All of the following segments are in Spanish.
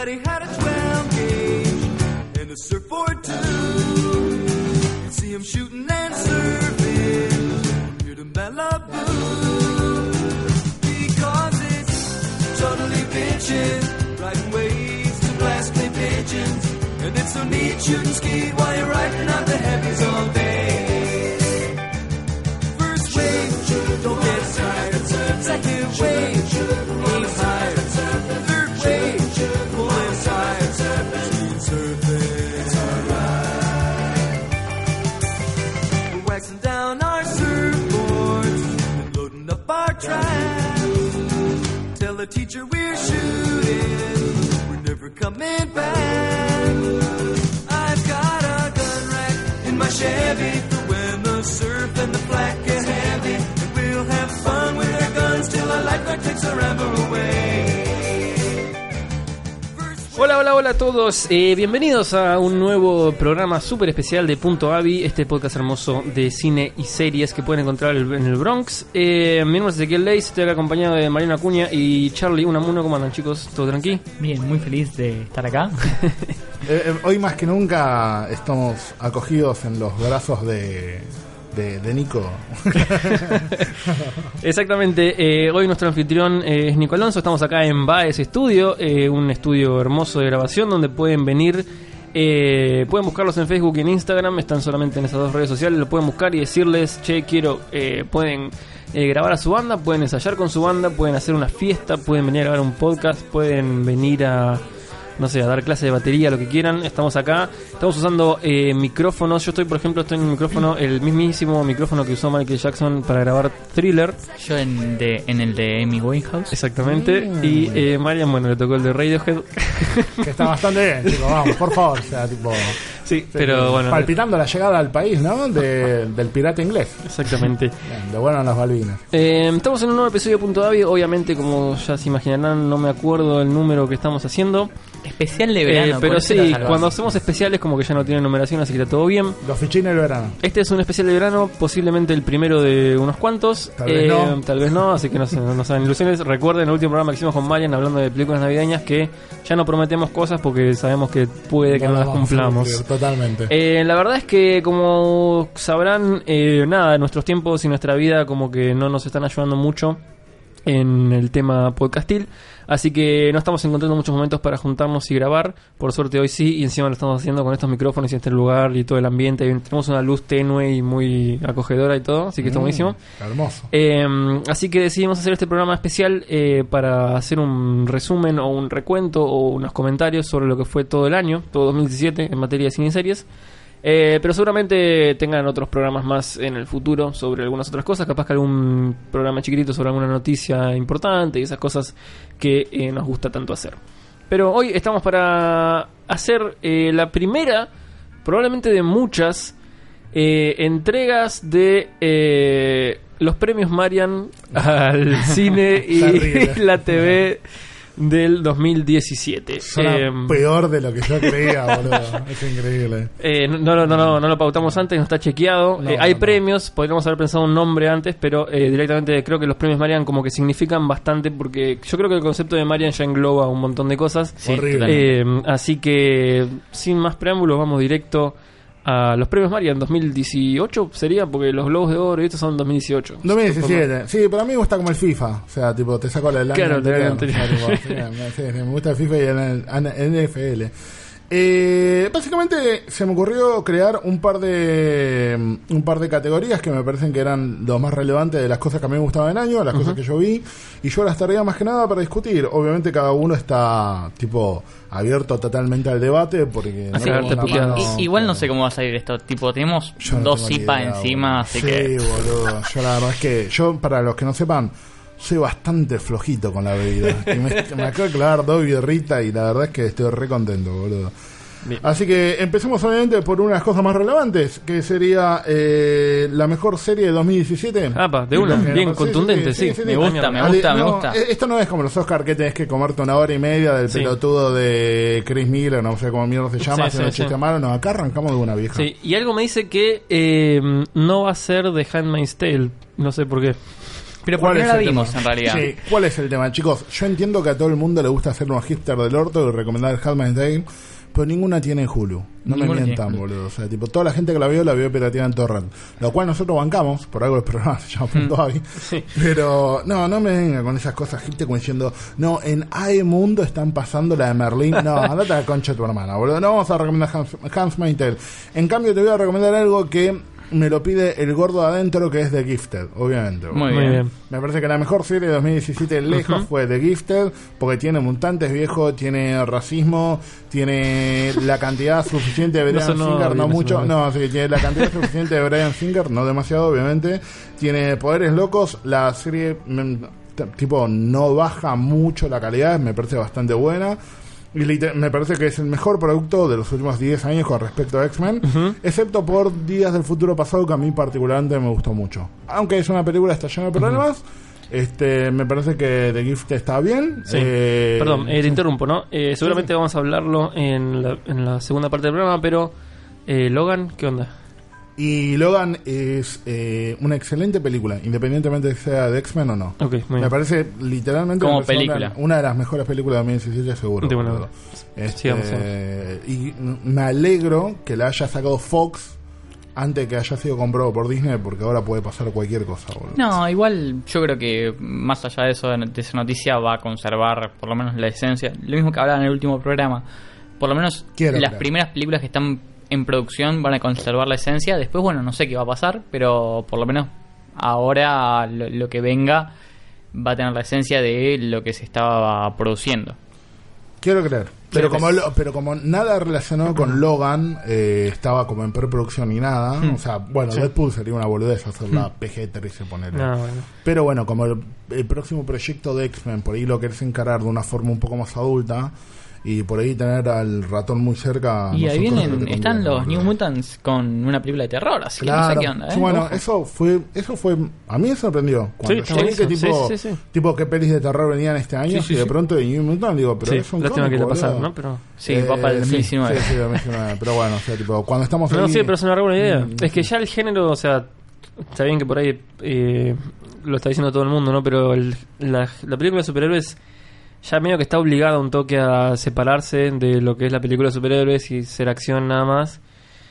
Everybody had a 12 gauge and a surfboard too. You see him shooting and surfing near the Malibu. Because it's totally bitchin', riding waves to blast clay pigeons. And it's so neat shooting ski while you're riding out the heavies all day. Teacher we're shooting. We're never coming back. I've got a gun rack in my Chevy for when the surf and the black get heavy. And we'll have fun with our guns till our lifeguard takes our amber away. Hola, hola, hola a todos. Eh, bienvenidos a un nuevo programa súper especial de Punto Avi, este podcast hermoso de cine y series que pueden encontrar en el Bronx. Eh, mi nombre es Ezequiel Leis, estoy acá acompañado de Mariana Acuña y Charlie Unamuno. ¿Cómo andan, chicos? ¿Todo tranqui? Bien, muy feliz de estar acá. Eh, eh, hoy más que nunca estamos acogidos en los brazos de, de, Nico. Exactamente, eh, hoy nuestro anfitrión eh, es Nico Alonso, estamos acá en Baez Studio, eh, un estudio hermoso de grabación donde pueden venir, pueden buscarlos en Facebook y en Instagram, están solamente en esas dos redes sociales, lo pueden buscar y decirles, che, quiero, pueden grabar a su banda, pueden ensayar con su banda, pueden hacer una fiesta, pueden venir a grabar un podcast, pueden venir a no sé, a dar clase de batería, lo que quieran. Estamos acá, estamos usando eh, micrófonos. Yo estoy, por ejemplo, estoy en un micrófono, el mismísimo micrófono que usó Michael Jackson para grabar Thriller, Yo en, de, en el de Amy Winehouse. exactamente. Y eh, Marian, bueno, le tocó el de Radiohead. Que está bastante bien, chicos, vamos, por favor. O sea, tipo. sí, pero bueno. Palpitando la llegada al país, ¿no? De- del pirata inglés. Exactamente. Bien, de bueno en las Balvinas. Eh, estamos en un nuevo episodio de Punto Davi. Obviamente, como ya se imaginarán, no me acuerdo el número que estamos haciendo. Especial de verano. Eh, por pero sí, cuando hacemos especiales, como que ya no tienen numeración, así que está todo bien. Los fichines del verano. Este es un especial de verano, posiblemente el primero de unos cuantos. Tal vez no. Tal vez no, así que no se no, nos hagan ilusiones. Recuerden el último programa que hicimos con Marian hablando de películas navideñas que ya no prometemos cosas porque sabemos que puede que no, las cumplamos. cumplir, Totalmente. Eh, la verdad es que, como sabrán, eh, nada, nuestros tiempos y nuestra vida como que no nos están ayudando mucho en el tema podcastil. Así que no estamos encontrando muchos momentos para juntarnos y grabar. Por suerte hoy sí, y encima lo estamos haciendo con estos micrófonos y este lugar y todo el ambiente. Y tenemos una luz tenue y muy acogedora y todo, así que está Mm, buenísimo. Hermoso. Eh, así que decidimos hacer este programa especial eh, para hacer un resumen o un recuento o unos comentarios sobre lo que fue todo el año, todo 2017 en materia de cine y series. Eh, pero seguramente tengan otros programas más en el futuro sobre algunas otras cosas, capaz que algún programa chiquitito sobre alguna noticia importante y esas cosas que eh, nos gusta tanto hacer. Pero hoy estamos para hacer eh, la primera, probablemente de muchas, eh, entregas de eh, los premios Marian al cine y la TV del 2017. Suena Eh, peor de lo que yo creía, boludo. Es increíble. eh, no, no, no, no, no lo pautamos antes, no está chequeado. No, Eh, hay premios, podríamos haber pensado un nombre antes, pero eh, directamente creo que los premios Marian como que significan bastante porque yo creo que el concepto de Marian ya engloba un montón de cosas. Sí. Eh, así que sin más preámbulos vamos directo a los premios Marian 2018 sería porque los Globos de Oro y estos son 2018. 2017. Sí, para mí me gusta como el FIFA. O sea, tipo, te saco la del Claro, año anterior. O sea, tipo, sí, me- gusta el FIFA y el, el NFL. Eh, básicamente se me ocurrió crear un par de un par de categorías que me parecen que eran lo más relevantes de las cosas que a mí me gustaban del año, las cosas que yo vi, y yo las traía más que nada para discutir. Obviamente cada uno está tipo abierto totalmente al debate porque Así, puteadas. mano- I- igual no sé cómo va a salir esto. Tipo, tenemos no dos IPA encima, así sí, que. boludo. Yo la verdad es que yo, para los que no sepan, soy bastante flojito con la bebida. Y me, me acabo de clavar dos birritas y la verdad es que estoy re contento, boludo. Bien. Así que empecemos obviamente por una de las cosas más relevantes, que sería eh, la mejor serie de 2017. Apa, de una, bien contundente, sí. Me gusta, me gusta, me no, gusta. eh, Esto no es como los Oscar que tenés que comerte una hora y media del pelotudo de Chris Miller, no sé cómo mierda se llama, sí, chiste malo. No, acá arrancamos de una vieja. Sí, y algo me dice que eh, no va a ser de Handmaid's Tale, no sé por qué. Pero ¿Cuál porque no es la el vimos tema? en realidad. Sí, ¿cuál es el tema, chicos? Yo entiendo que a todo el mundo le gusta hacer unos hipster del orto y recomendar el Handmaid's Tale, pero ninguna tiene Hulu. No me mientan, tiene boludo. O sea, tipo, toda la gente que la vio, la vio pirateada en torrent. Lo cual nosotros bancamos, por algo el programa se llama Mm. Punto Avi. Pero, no, no me venga con esas cosas, gente como diciendo, no, en AE Mundo están pasando la de Merlín. No, andate a la concha de tu hermana, boludo. No vamos a recomendar Hans, Handmaid's Tale. En cambio, te voy a recomendar algo que me lo pide el gordo adentro, que es The Gifted, obviamente. Muy Muy bien. bien. Me parece que la mejor serie de 2017 lejos fue The Gifted, porque tiene mutantes viejos, tiene racismo, tiene la cantidad suficiente de Brian Singer, no mucho, ¿no? no, sí, tiene la cantidad suficiente de Brian Singer, no demasiado obviamente, tiene poderes locos, la serie mm, tipo no baja mucho la calidad, me parece bastante buena. Y me parece que es el mejor producto de los últimos 10 años con respecto a X-Men, excepto por Días del Futuro Pasado, que a mí particularmente me gustó mucho. Aunque es una película, está llena de problemas. Este, me parece que The Gift está bien. Sí. Eh, Perdón, eh, te interrumpo, ¿no? Eh, seguramente sí. vamos a hablarlo en la, en la segunda parte del programa, pero eh, Logan, ¿qué onda? Y Logan es eh, una excelente película, independientemente de que sea de X-Men o no. Me bien. parece literalmente Como película. Una, una de las mejores películas de 2017 seguro. De buena. Este, y me alegro que la haya sacado Fox antes de que haya sido comprado por Disney porque ahora puede pasar cualquier cosa. boludo. No, igual yo creo que más allá de eso, de esa noticia va a conservar por lo menos la esencia. Lo mismo que hablaba en el último programa. Por lo menos Quiero las primeras películas que están en producción van a conservar la esencia. Después, bueno, no sé qué va a pasar, pero por lo menos ahora lo, lo que venga va a tener la esencia de lo que se estaba produciendo. Quiero creer. Pero como, pero como nada relacionado con Logan eh, estaba como en preproducción ni nada, o sea, bueno, Sí. Deadpool sería una boludez hacerla PG-13 ponerle. No, bueno. Pero bueno, como el, el próximo proyecto de X-Men, por ahí lo querés encarar de una forma un poco más adulta y por ahí tener al ratón muy cerca. Y ahí vienen, que están los. New Mutants con una película de terror, así que no Claro. sé qué onda. ¿eh? Sí, bueno, Ojo. eso fue, eso fue, a mí me sorprendió. Cuando Sí, yo vi que tipo, sí, sí, sí. tipo qué pelis de terror venían este año Sí, sí, y de sí. pronto de New Mutant digo, pero Sí, es un lástima que cómic, la pasaron, boludo. ¿no? Pero... Sí, va para el Eh, sí, 2019. Sí, sí, 2019. Pero bueno, o sea, tipo, cuando estamos No, ahí- sí, pero es una buena idea. Mm. Es que ya el género, o sea, está bien que por ahí eh, lo está diciendo todo el mundo, ¿no? Pero el- la, la película de superhéroes ya medio que está obligada un toque a separarse de lo que es la película de superhéroes y ser acción nada más.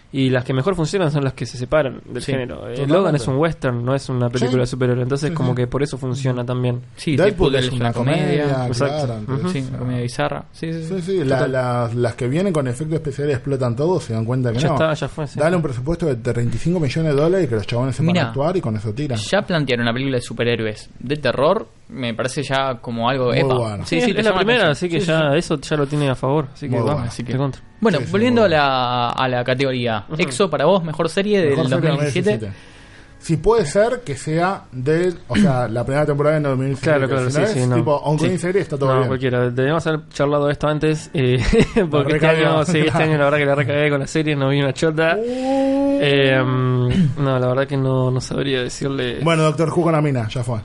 Y las que mejor funcionan son las que se separan del Sí, género. Eh, totalmente. Logan es un western, no es una película Sí. de superhéroes. Entonces, Sí, como sí. que por eso funciona también. Sí, Deadpool es una comedia, Exacto. claro, entonces, Ujú. Sí, una comedia bizarra. Sí, sí, sí. Sí, sí, la- la- las que vienen con efectos especiales explotan todo, se dan cuenta que Ya no. está, ya fue. sí. Dale un presupuesto de 35 millones de dólares y que los chabones sepan Mira. actuar y con eso tiran. Ya plantear una película de superhéroes de terror me parece ya como algo Muy epa. bueno. Sí, Sí, es te la primera, atención. así que Sí, ya sí. eso ya lo tiene a favor. Así que Muy vamos, bueno. Así que- te contra. Bueno, volviendo a la, a la categoría. Ujú. EXO para vos, mejor serie del Mejor serie de 2017. 2017. Si puede ser que sea de, o sea, la primera temporada en 2017. Claro, claro, sí, no sí, es no. tipo ongoing Sí. serie, está todo no, bien. cualquiera. Debemos haber charlado de esto antes. eh, porque este año, sí, este año la verdad que la recagué con la serie, no vi una chota. Uh. Eh, mm, no, la verdad que no, no sabría decirle. Bueno, Doctor Who con la mina, ya fue.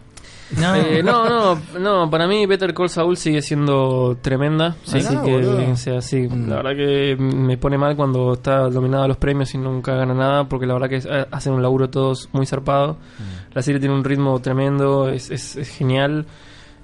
No, Eh, no, no, no, para mí Better Call Saul sigue siendo tremenda. Sí. así Ah, que, o sea, sí, Mm. la verdad que me pone mal cuando está dominada a los premios y nunca gana nada, porque la verdad que eh, hacen un laburo todos muy zarpado. Mm. La serie tiene un ritmo tremendo, es, es, es genial.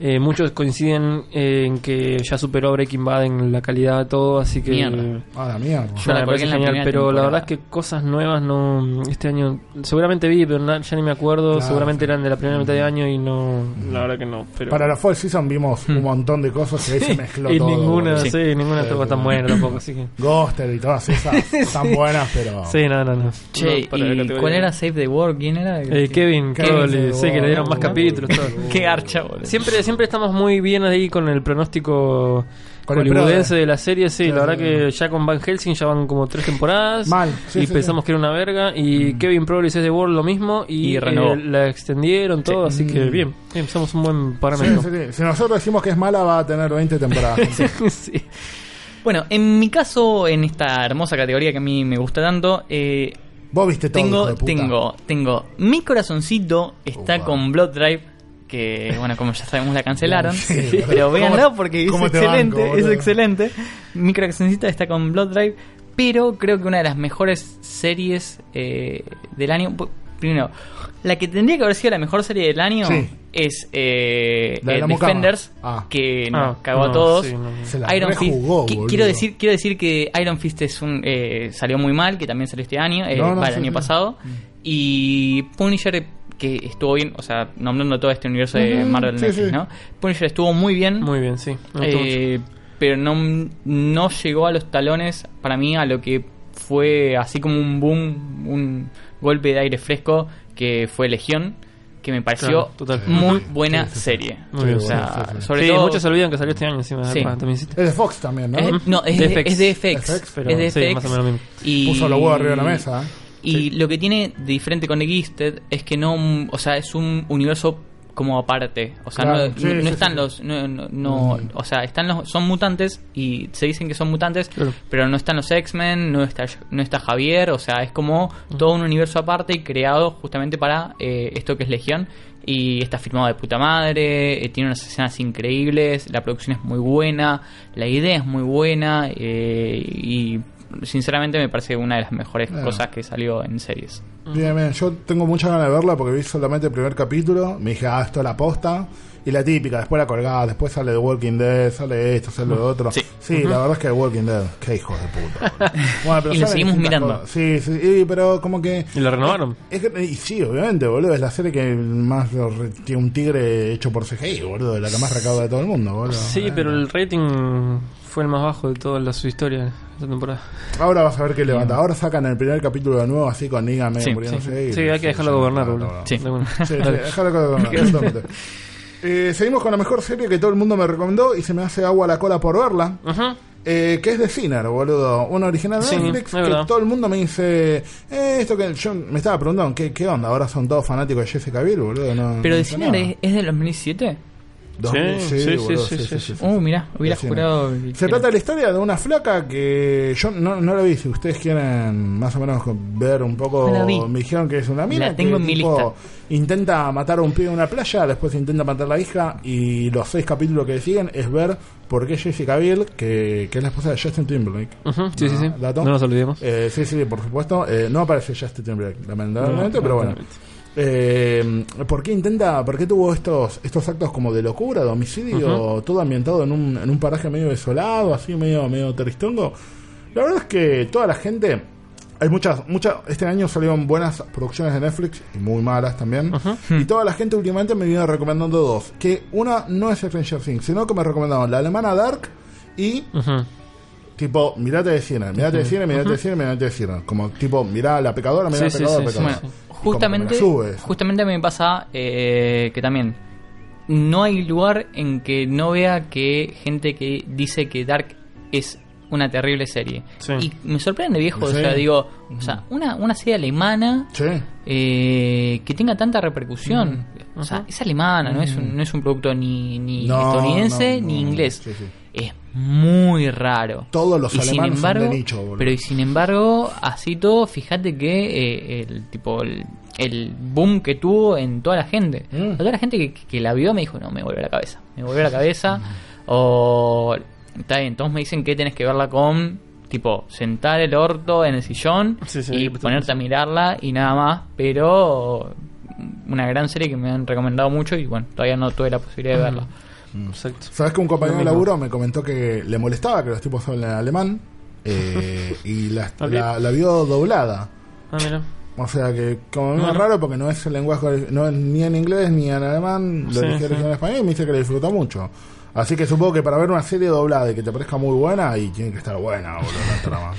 Eh, muchos coinciden eh, en que ya superó Breaking Bad en la calidad de todo, así que Mierda. Ah, la mierda. Yo la parece genial, pero la verdad es que cosas nuevas no este año seguramente vi, pero ya ni me acuerdo, Claro, seguramente sí. eran de la primera mitad de año y no la verdad que no, pero Para la Fall Season vimos un montón de cosas que ahí se mezcló y todo. ninguna, boludo. sí, ninguna Sí, estuvo sí. tan buena tampoco, así que Ghoster y todas esas tan buenas, pero. sí, no, no, no. Che, No, ¿y cuál era Save the World? ¿Quién era? Eh, Kevin, Kevin Crowley, sí, que le dieron más capítulos, todo. Qué archa, boludo. Siempre, siempre estamos muy bien ahí con el pronóstico Con el hollywoodense de la serie, sí, Sí, la verdad que ya con Van Helsing ya van como tres temporadas. Mal, sí, y sí, pensamos sí. que era una verga. Y Kevin Probably es de World lo mismo. Y, Y renovó. eh, la extendieron todo, así que Mm. bien, bien, somos un buen parámetro. sí, sí. Si nosotros decimos que es mala, va a tener 20 temporadas. Bueno, en mi caso, en esta hermosa categoría que a mí me gusta tanto, eh, Vos viste todo. hijo tengo, de puta. tengo, tengo. Mi corazoncito está con Blood Drive. Que bueno, como ya sabemos, la cancelaron. Sí, pero véanlo ¿Cómo- porque es excelente. banco, es excelente. Mi corazoncito está con Blood Drive. Pero creo que una de las mejores series eh, del año. primero, la que tendría que haber sido la mejor serie del año Sí. es eh, de eh. Defenders, Ah. que Ah, nos cagó no, a todos. sí, no, no. Se la Iron Fist. rejugó, quiero decir, quiero decir que Iron Fist es un eh, salió muy mal, que también salió este año, eh, No, no, va, el sí, año sí. pasado. Y Punisher que estuvo bien, o sea, nombrando todo este universo de Marvel sí, Netflix, sí. ¿no? Punisher estuvo muy bien. Muy bien, sí. Eh, pero no, no llegó a los talones para mí a lo que fue así como un boom, un golpe de aire fresco que fue Legión, que me pareció Claro, muy buena Sí, sí, sí. serie. Muy bien, o sea, sobre sí, todo muchos se olvidan que salió este año encima. Sí. Ah, también. Es de Fox también, ¿no? es, no, es De de, FX. es de FX, FX, pero es de sí, FX. más o menos lo mismo. Y, Puso los huevos arriba de la mesa. ¿eh? Y lo que tiene de diferente con The Gifted es que no, o sea, es un universo como aparte, o sea, Claro, no, sí, no- no sí, están los, no, no- no- Mm. o sea, están los, son mutantes y se dicen que son mutantes, Claro. pero no están los X-Men, no está, no está Javier, o sea, es como todo un universo aparte y creado justamente para eh, esto que es Legión. Y está filmado de puta madre, eh, tiene unas escenas increíbles, la producción es muy buena, la idea es muy buena eh, y sinceramente me parece una de las mejores Claro. cosas que salió en series. Bien, bien. Yo tengo muchas ganas de verla porque vi solamente el primer capítulo. Me dije, ah, esto es la posta. Y la típica, después la colgada, después sale The Walking Dead, sale esto, sale lo otro. Sí. la verdad es que The Walking Dead, qué hijos de puta. Bueno, pero Y lo seguimos mirando. cosas. Sí, sí, y- pero como que... ¿Y la renovaron? Es que, y sí, obviamente, boludo. Es la serie que más lo re- tiene un tigre hecho por CGI, boludo. La que más recauda de todo el mundo, boludo. Sí, Eh, pero el rating el más bajo de toda su historia esta temporada. Ahora vas a ver qué levanta. Mm. Ahora sacan el primer capítulo de nuevo así con Niga medio sí, muriéndose. Sí, hay que dejarlo gobernar, Eh, seguimos con la mejor serie que todo el mundo me recomendó y se me hace agua la cola por verla. Ajá. Eh, que es de Sinner, boludo. Una original de sí, Netflix que todo el mundo me dice. Eh, esto que yo me estaba preguntando, ¿qué, ¿qué, onda? Ahora son todos fanáticos de Jesse Biel, boludo. Pero no de Sinner es, es, del 2007. 2006, Uh, mirá, hubiera jurado. Se trata de la historia de una flaca que yo no, no la vi. Si ustedes quieren más o menos ver un poco, me dijeron que es una mina. Intenta matar a un pibe en una playa, después intenta matar a la hija. Y los seis capítulos que siguen es ver por qué Jessica Biel, que, que es la esposa de Justin Timberlake. Sí, sí, ah, sí. No nos olvidemos. Eh, sí, sí, por supuesto. Eh, no aparece Justin Timberlake, lamentablemente, pero bueno. Eh, ¿Por qué intenta, por qué tuvo estos estos actos como de locura, de homicidio, todo ambientado en un, en un paraje medio desolado, así medio medio teristongo? La verdad es que toda la gente, hay muchas, muchas, este año salieron buenas producciones de Netflix y muy malas también, y toda la gente últimamente me viene recomendando dos, que una no es Stranger Things, sino que me recomendaron la alemana Dark y Ujú. Tipo, mirate de cine, mirate de cine, mirate de cine, mirate de cine. Como tipo, mirá la pecadora, mirá Sí, la pecadora, sí, sí. pecadora. Justamente, subes. justamente me pasa eh, que también no hay lugar en que no vea que gente que dice que Dark es una terrible serie. Sí. Y me sorprende, viejo. Sí. O sea, digo, o sea, una, una serie alemana Sí. eh, que tenga tanta repercusión. O sea, es alemana, no, es un, no es un producto ni, ni. No, estadounidense no, ni no, inglés. Es muy raro. Todos los Y sin alemanes embargo, son de nicho, boludo. Pero y sin embargo, así todo, fíjate que eh, el tipo el, el boom que tuvo en toda la gente. Mm. Toda la gente que, que la vio me dijo, no, me vuelve la cabeza. Me vuelve la cabeza. O está bien, todos me dicen que tenés que verla con tipo sentar el orto en el sillón Sí, sí, y ponerte a mirarla y nada más, pero una gran serie que me han recomendado mucho y bueno, todavía no tuve la posibilidad de verla. Exacto. ¿Sabes que un compañero de laburo me comentó que le molestaba que los tipos hablen alemán? eh, y la, la, la vio doblada. Ah, mira. O sea que, como es Ah. raro porque no es el lenguaje, no es ni en inglés ni en alemán, lo Sí, sí. en español y me dice que le disfrutó mucho. Así que supongo que para ver una serie doblada y que te parezca muy buena, y tiene que estar buena, boludo, la trama,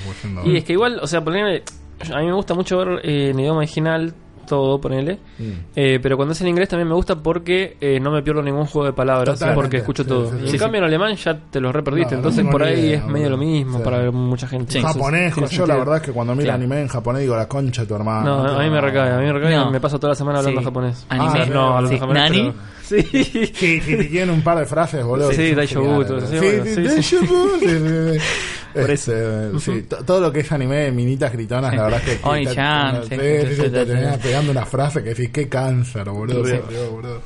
Y es que igual, o sea, a mí me gusta mucho ver eh, en idioma original todo, ponele. Mm. Eh, pero cuando es en inglés también me gusta porque eh, no me pierdo ningún juego de palabras, Totalmente. porque escucho Sí, todo. sí, y sí, en sí. cambio en alemán ya te lo reperdiste, No, entonces no por ahí idea, es medio lo mismo Sí. para mucha gente. Entonces, japonés, yo la verdad es que cuando miro Claro. anime en japonés digo la concha de tu hermano. No, a mí me recae, a mí me recae No. y me paso toda la semana hablando Sí. japonés. Anime. O sea, no, hablando Sí. japonés. ¿Nani? pero- Sí. Tiene un par de frases, boludo. Sí, que son Daisho geniales, Buto, boludo. sí, Este, sí, todo lo que es anime de minitas gritonas, la verdad es que. Oni-chan, sí, sí, sí, sí, sí, te sí, tenía sí. pegando una frase que decís, qué cáncer, boludo. Sí. boludo.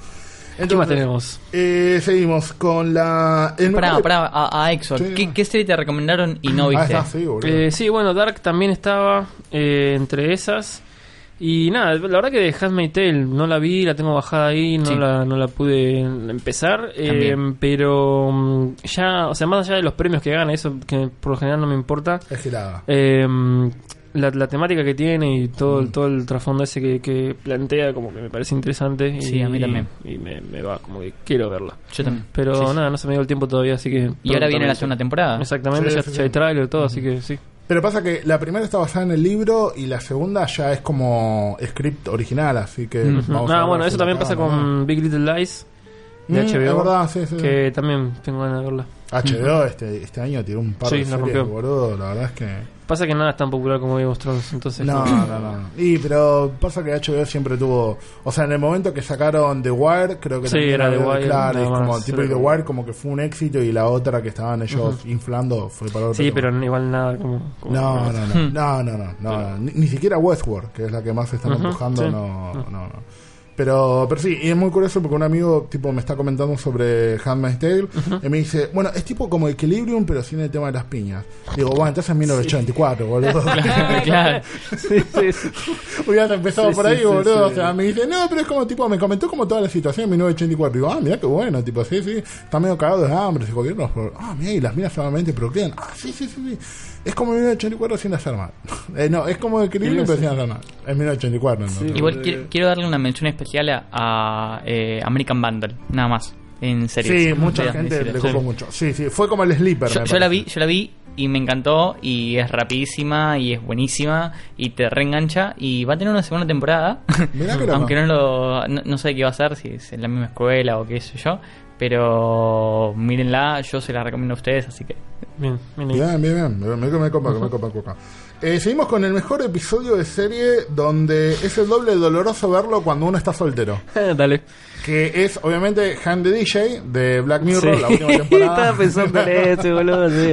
¿Qué más Entonces, tenemos? eh, seguimos con la. Pará, pará, a, a Exor, Sí. ¿qué, ¿qué serie te recomendaron y no Ah, viste? está, sí, boludo. Eh, sí, bueno, Dark también estaba eh, entre esas. Y nada, la verdad que de Handmaid's Tale no la vi, la tengo bajada ahí, no, Sí. la, no la pude empezar. eh, También. pero mm, ya, o sea, más allá de los premios que gana, eso que por lo general no me importa. Es girada. eh, la, la temática que tiene y todo, Mm. el todo el trasfondo ese que, que plantea, como que me parece interesante. Y, Sí, a mí también. Y me, me va, como que quiero verla. Yo también. Pero Sí, nada, no se me dio el tiempo todavía, así que. Y ahora viene la segunda temporada. Exactamente, Sí, ya, ya hay trailer y todo, así que sí. Pero pasa que la primera está basada en el libro y la segunda ya es como script original, así que vamos a Ah, ver bueno, eso también pasa no. con Big Little Lies de Mm, HBO. Es verdad, sí, sí. Que también tengo ganas de verla. HBO este, este año tiró un par de series, boludo, la verdad es que... Pasa que nada es tan popular como Game of Thrones, entonces. No, no, no. Y, pero pasa que HBO siempre tuvo... O sea, en el momento que sacaron The Wire, creo que Sí, era The Wire, Claro, es como tipo The Wire como que fue un éxito y la otra que estaban ellos inflando fue para otro Sí, tema. pero igual nada como. como- No, no, no, no, no, no, no, no. Ni, ni siquiera Westworld, que es la que más se están empujando, no, no, no. Pero, pero sí, y es muy curioso porque un amigo tipo me está comentando sobre Handmaid's Tale y me dice, bueno, es tipo como Equilibrium pero sin el tema de las piñas. Digo, bueno, entonces es 1984, boludo. claro. Sí, sí, sí. Hubiera empezado Sí, por sí, ahí, sí, boludo. sí. O sea, me dice, no, pero es como tipo, me comentó como toda la situación en 1984. Digo, ah, mira qué bueno, tipo, sí, sí, está medio cagado de hambre ese gobierno. pero, ah, mira, y las minas solamente procrean. Ah, sí, sí, sí, sí. Es como 1984 sin hacer mal. Eh, no, es como equilibrio, pero sin hacer mal. Es 1984, ¿no? Sí. Igual quiero, quiero darle una mención especial a, a, eh, American Vandal, nada más. En serio. Sí, mucha gente le copó mucho. Sí, sí, fue como el sleeper. Yo, yo la vi, yo la vi y me encantó y es rapidísima y es buenísima y te reengancha y va a tener una segunda temporada. Aunque no lo no, no sé qué va a ser, si es en la misma escuela o qué sé yo, pero mírenla, yo se la recomiendo a ustedes, así que Bien, bien. Bien, bien, bien. Me, me, copa, me copa, copa. Eh, seguimos con el mejor episodio de serie donde es el doble doloroso verlo cuando uno está soltero. Dale. Que es obviamente Hand the DJ de Black Mirror, Sí. la última temporada. Estaba pensando en ese, boludo. Sí.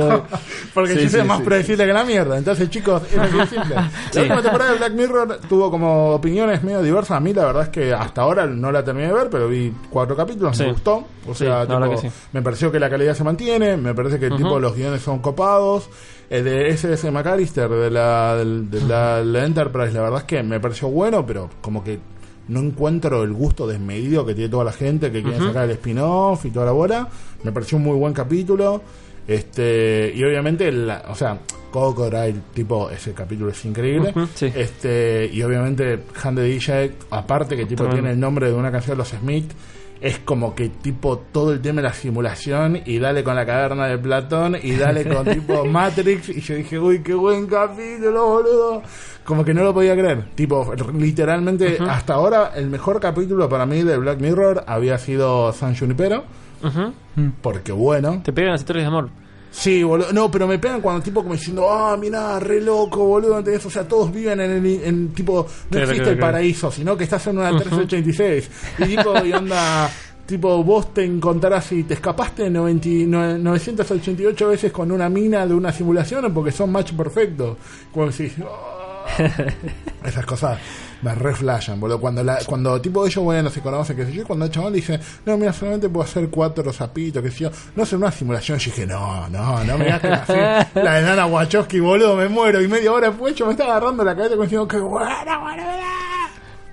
Porque Sí, es más predecible que la mierda. Entonces, chicos, es de simple. La última temporada de Black Mirror tuvo como opiniones medio diversas. A mí, la verdad es que hasta ahora no la terminé de ver, pero vi cuatro capítulos, me gustó. O sea, tipo, me pareció que la calidad se mantiene, me parece que Ujú. tipo los guiones son copados. El de SS McAllister de la, de la, la Enterprise, la verdad es que me pareció bueno, pero como que no encuentro el gusto desmedido que tiene toda la gente que quiere sacar el spin-off y toda la bola. Me pareció un muy buen capítulo. Este, y obviamente, la- o sea, Crocodile, tipo, ese capítulo es increíble. Sí. Este, y obviamente, Hand DJ, aparte que tipo tiene el nombre de una canción de los Smith, es como que tipo todo el tema de la simulación y dale con la caverna de Platón y dale con tipo Matrix y yo dije, uy, qué buen capítulo, boludo. Como que no lo podía creer. Tipo, literalmente hasta ahora el mejor capítulo para mí de Black Mirror había sido San Junipero, porque bueno. Te pegan las historias de amor. Sí, boludo. No, pero me pegan cuando tipo como diciendo, ah, mira, re loco, boludo. ¿entendés? O sea, todos viven en el en, tipo, no Claro, existe claro, el claro. paraíso, sino que estás en una 1386. Y tipo, y onda, tipo, vos te encontrarás y te escapaste 90 y nue- 988 veces con una mina de una simulación porque son match perfecto. Como decís, "Ah". esas cosas me reflashan, boludo. Cuando, la, cuando tipo ellos, bueno, se conocen, qué sé yo, y cuando el chaval dice, no, mira, solamente puedo hacer cuatro zapitos, qué sé yo, no hacer una simulación, yo dije, no, no, no me hagas que la, la de Nana Wachowski, boludo, me muero. Y media hora después yo me estaba agarrando la cabeza como diciendo, qué buena, buena, buena.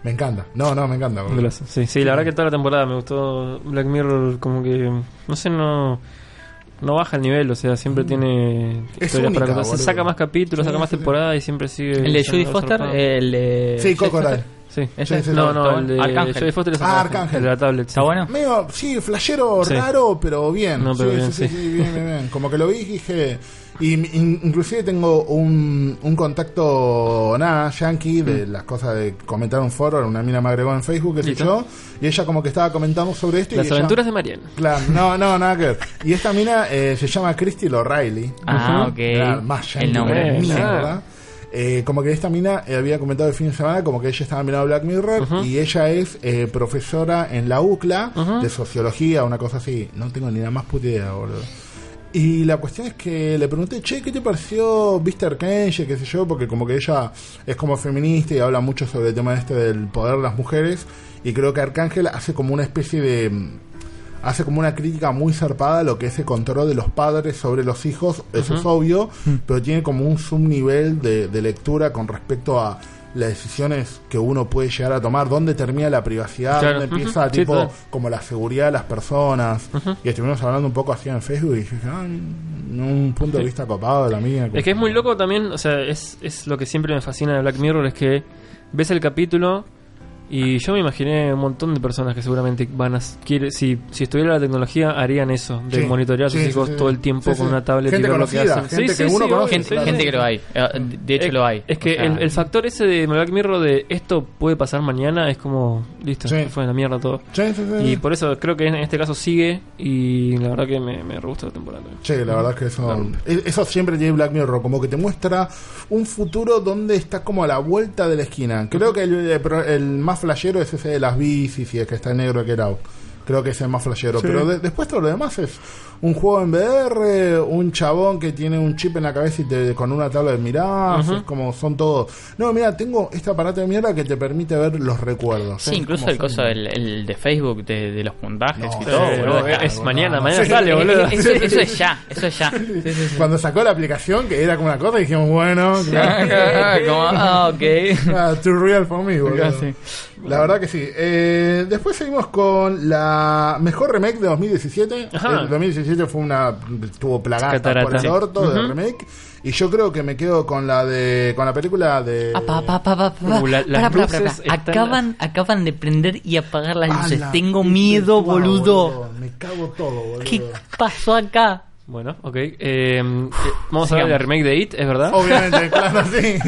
Me encanta, no, no, me encanta, boludo. Sí, sí, la verdad que toda la temporada me gustó Black Mirror, como que, no sé, no no baja el nivel, o sea, siempre tiene Es historias única, para contar. Se saca más capítulos, Sí, saca más sí, sí. temporadas y siempre sigue. el de Judy Foster, el de Sí, Cocoral. Sí. ¿Ese? Sí, sí, No, no, el de Arcángel. Foster es Ah, Arcángel. El de la tablet. ¿Está bueno? Medio, sí, flashero Sí. raro, pero bien. No, pero sí, bien, sí, sí, sí. sí, bien, bien, bien. Como que lo vi y dije. Y in- inclusive tengo un, un contacto, nada, yankee, de las cosas de comentar un foro, una mina me agregó en Facebook, qué sé yo, y ella como que estaba comentando sobre esto. y Las ella- aventuras de Marianne. Claro, no, no, nada que ver. Y esta mina eh, se llama Crystal O'Reilly. Ah, ok. Claro, más yankee el nombre. que Eh, como que esta mina eh, había comentado el fin de semana como que ella estaba mirando Black Mirror y ella es eh, profesora en la UCLA de sociología, una cosa así. No tengo ni la más puta idea, boludo. Y la cuestión es que le pregunté, che, ¿qué te pareció Mr. Kenji? qué sé yo, porque como que ella es como feminista y habla mucho sobre el tema este del poder de las mujeres. Y creo que Arcángel hace como una especie de mm, hace como una crítica muy zarpada a lo que es el control de los padres sobre los hijos, eso es obvio, pero tiene como un subnivel de, de lectura con respecto a las decisiones que uno puede llegar a tomar, dónde termina la privacidad, Claro, dónde empieza sí, tipo como la seguridad de las personas. Y estuvimos hablando un poco así en Facebook y dije, ah, un punto de vista copado de la mía. Es que es muy loco también, o sea, es, es lo que siempre me fascina de Black Mirror, es que ves el capítulo y yo me imaginé un montón de personas que seguramente van a... Quiere, si, si estuviera la tecnología, harían eso, de Sí, monitorear a sus sí, hijos sí, todo el tiempo Sí, con sí. una tablet Gente y ver lo que hacen. gente Sí, que sí, uno sí, conoce, Gente, claro. gente que lo hay. Eh, De hecho, Es- lo hay. Es que O sea, el, el factor ese de Black Mirror de esto puede pasar mañana es como, listo, Sí. fue la mierda todo. Sí, sí, sí. Y por eso creo que en este caso sigue y la verdad que me, me gusta la temporada. Sí, la verdad es que eso, e- eso siempre tiene Black Mirror, como que te muestra un futuro donde está como a la vuelta de la esquina. Creo que el, el pro- el flashero es ese de las bicis y que está en negro que era. Creo que es el más flashero. Sí. Pero de- después todo lo demás es un juego en VR, un chabón que tiene un chip en la cabeza y te, con una tabla de Ujú. es como son todos. No, mira, tengo este aparato de mierda que te permite ver los recuerdos. Sí, incluso el coso, son- el, de Facebook de, de los puntajes No, y sí, todo, boludo. es mañana, mañana Sí. sale, boludo. Eso, eso es ya, eso es ya. Sí, sí, sí. Cuando sacó la aplicación, que era como una cosa, dijimos, bueno, claro. Como, ah, ok. Ah, too real for me, boludo. Casi. La verdad que sí. Eh, después seguimos con la mejor remake de 2017. Ajá. El 2017 fue una. estuvo plagada por el Sí. orto Ujú. remake. Y yo creo que me quedo con la de. con la película de. Acaban, acaban de prender y apagar las Ah, luces. la Tengo miedo, boludo. Me cago todo, boludo. ¿Qué pasó acá? Bueno, ok. Eh, eh, vamos a hablar de la remake de It, ¿es verdad? Obviamente, claro, sí.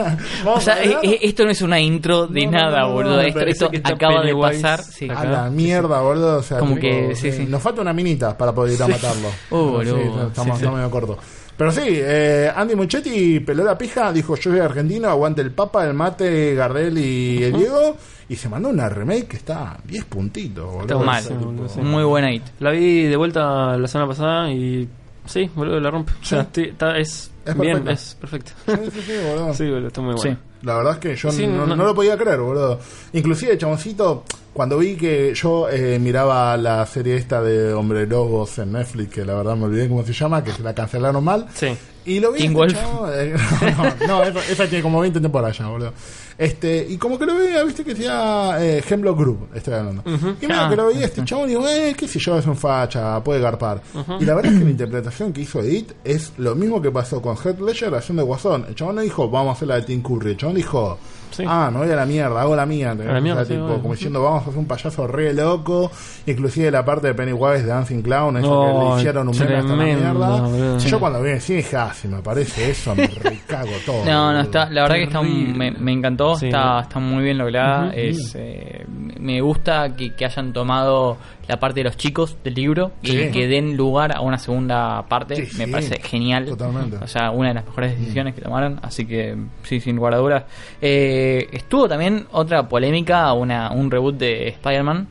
O sea, ver. eh, esto no es una intro de No, nada, no, no, boludo. esto esto acaba de pasar. Sí. acá. A la mierda, boludo. O sea, Como tipo, que, sí, eh, sí. Nos falta una minita para poder ir a matarlo. Uh, boludo. Sí, estamos, Sí, sí. estamos medio cortos. Pero sí, eh, Andy Muchetti peló la pija, dijo yo soy argentino, aguante el Papa, el Mate, Gardel y el Diego. Y se mandó una remake que está a 10 puntitos, boludo. Está Mal. Sí. Muy buena hit. La vi de vuelta la semana pasada y sí, boludo, la rompe. O sea, Sí. estoy- está- es, Es bien, perfecta. es perfecto. Sí, sí, sí, boludo. sí, boludo, está muy Sí. bueno. La verdad es que yo Sí, no, no- no lo podía creer, boludo. Inclusive, chaboncito, cuando vi que yo eh, miraba la serie esta de Hombre Lobos en Netflix, que la verdad me olvidé cómo se llama, que se la cancelaron mal. Sí. Y lo vi este Wolf. chavo, eh, no, no, esa, esa tiene como 20 temporadas ya, boludo. Este, y como que lo veía, viste que decía eh, Hemlock Group, estoy hablando. Y medio Ah. que lo veía este chavo y digo, eh, qué sé yo, es un facha, puede garpar. Y la verdad es que la interpretación que hizo Edith es lo mismo que pasó con Heath Ledger haciendo Guasón. El chabón no dijo, vamos a hacer la de Tim Curry. El chabón dijo, Sí. ah, no voy a la mierda, hago la mía. la mierda, O sea, sí, tipo, obvio. como diciendo, vamos a hacer un payaso re loco. Inclusive la parte de Pennywise de Dancing Clown, eso que Oh, le hicieron un meme hasta la tremendo, mierda. Yo cuando vi sí ah, si me aparece eso, me recago todo. No, no, está, la verdad que está, me, me encantó, Sí, está, ¿no? está muy bien lograda. Es, eh, me gusta que, que hayan tomado la parte de los chicos del libro Sí. y que den lugar a una segunda parte. Sí, me sí, parece genial. totalmente. O sea, una de las mejores decisiones que tomaron. Así que, sí, sin lugar a dudas. Eh, estuvo también otra polémica, una, un reboot de Spider-Man.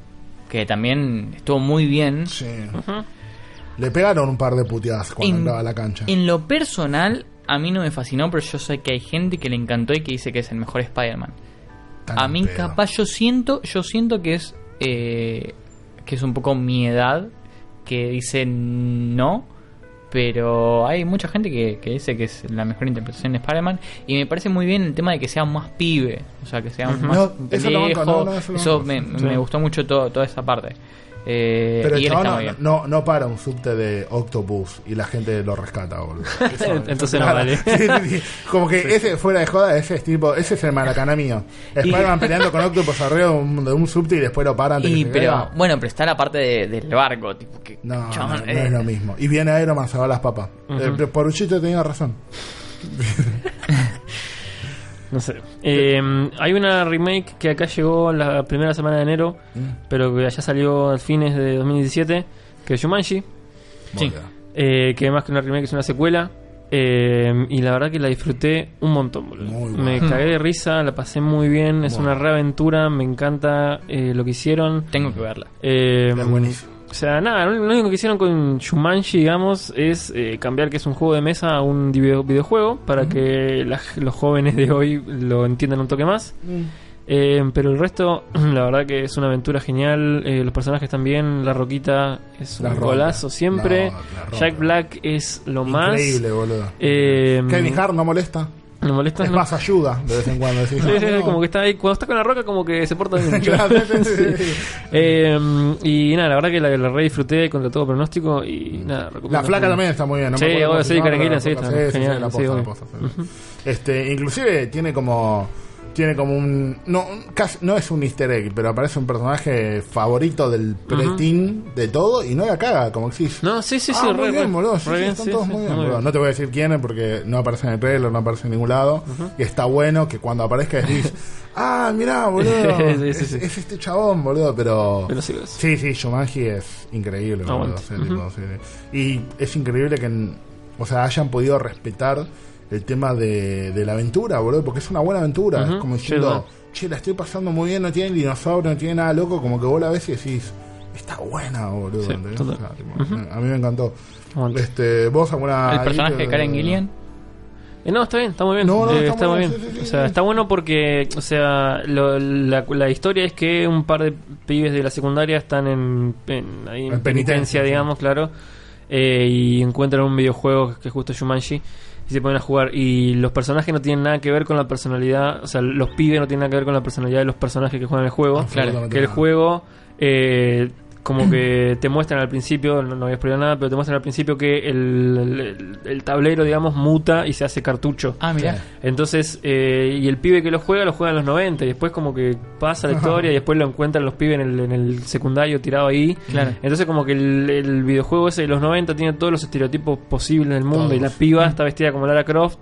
Que también estuvo muy bien. Sí. Le pegaron un par de puteadas cuando En- entraba a la cancha. En lo personal, a mí no me fascinó, pero yo sé que hay gente que le encantó y que dice que es el mejor Spider-Man. A mí pedo. capaz yo siento, yo siento que es eh, que es un poco mi edad que dice no, pero hay mucha gente que, que dice que es la mejor interpretación de Spider-Man y me parece muy bien el tema de que sea más pibe, o sea, que sea más No, eso lo banco, viejo. no, no, eso lo eso banco, me, sí. me gustó mucho todo, toda esa parte. Eh, Pero y no, no, no para un subte de Octopus y la gente lo rescata, boludo. Eso- Entonces no vale. Sí, sí, sí. Como que ese, fuera de joda, ese es tipo, ese es el maracana mío. Spider-Man peleando con Octopus arriba de un, de un subte y después lo paran. Y, pero caiga. bueno, pero está la parte de- del barco, tipo que No, chabón, no, no eh, es lo mismo. Y viene Iron Man, se va las papas. Eh, Poruchito tenía razón. No sé. Eh, hay una remake que acá llegó la primera semana de enero, pero que ya salió a fines de 2017, que es Shumanji, Sí. Eh, que más que una remake es una secuela. eh, y la verdad que la disfruté un montón, boludo. Muy bueno. Me cagué de risa, la pasé muy bien, es una reaventura, me encanta eh, lo que hicieron. tengo que verla. Eh, Es buenísimo. O sea, nada, lo único que hicieron con Shumanji, digamos, es eh, cambiar que es un juego de mesa a un video- videojuego para que la- los jóvenes de hoy lo entiendan un toque más. Eh, pero el resto, la verdad que es una aventura genial. eh, los personajes también. La Roquita es La un golazo siempre. No. Jack Black es lo más. Increíble, boludo. Eh, Kevin Hart no molesta. ¿Me molesta? Es No. más ayuda de vez en cuando. decís, Sí, "Ah, sí, sí, no". como que está ahí, cuando está con la roca como que se porta bien. Eh, y nada, la verdad que la, la re disfruté contra todo pronóstico y nada. La flaca también está muy bien. No Sí, sí, sí, genial, la sí, posta, la obvio. posta, sí. Este, inclusive tiene como tiene como un no casi, no es un easter egg, pero aparece un personaje favorito del preteen de todo y no la caga, como sí. No, sí, sí, sí, ah, re, muy bien, boludo. Sí, sí, bien, están sí, todos sí, muy bien, boludo. No te voy a decir quién es porque no aparece en el trailer, no aparece en ningún lado. Y está bueno que cuando aparezca decís, ah, mirá, boludo. Sí, sí, es, sí. es este chabón, boludo, pero. Pero sí, Sí, sí, Shumanji es increíble, boludo. Aguante. Sí, tipo, sí, sí. Y es increíble que, o sea, hayan podido respetar el tema de, de la aventura, boludo, porque es una buena aventura. Es como sí, diciendo, verdad. che, la estoy pasando muy bien, no tiene dinosaurio, no tiene nada loco, como que vos la ves y decís, está buena, boludo. Sí, ¿entendés? total. O sea, tipo, A mí me encantó. Este, vos alguna... El personaje de ahí, Karen eh, Gillian. Eh, no, está bien, está muy bien. No, no, Eh, está muy bien, bien. sí, sí, sí, o sea, sí. está bueno porque, o sea, lo- la, la historia es que un par de pibes de la secundaria están en, en, ahí en En penitencia, penitencia, sí. digamos, claro, eh, y encuentran un videojuego que es justo Shumanji y se ponen a jugar. Y los personajes no tienen nada que ver con la personalidad, o sea, los pibes no tienen nada que ver con la personalidad de los personajes que juegan el juego. Absolutamente Que el juego eh, como que te muestran al principio, no, no voy a spoiler nada, pero te muestran al principio que el, el- el tablero, digamos, muta y se hace cartucho. Ah, mira. Entonces, eh, y el pibe que lo juega, lo juega en los 90 y después como que pasa la historia y después lo encuentran los pibes en el, en el secundario tirado ahí. Claro. Entonces como que el, el videojuego ese de los 90 tiene todos los estereotipos posibles del mundo y la piba está vestida como Lara Croft.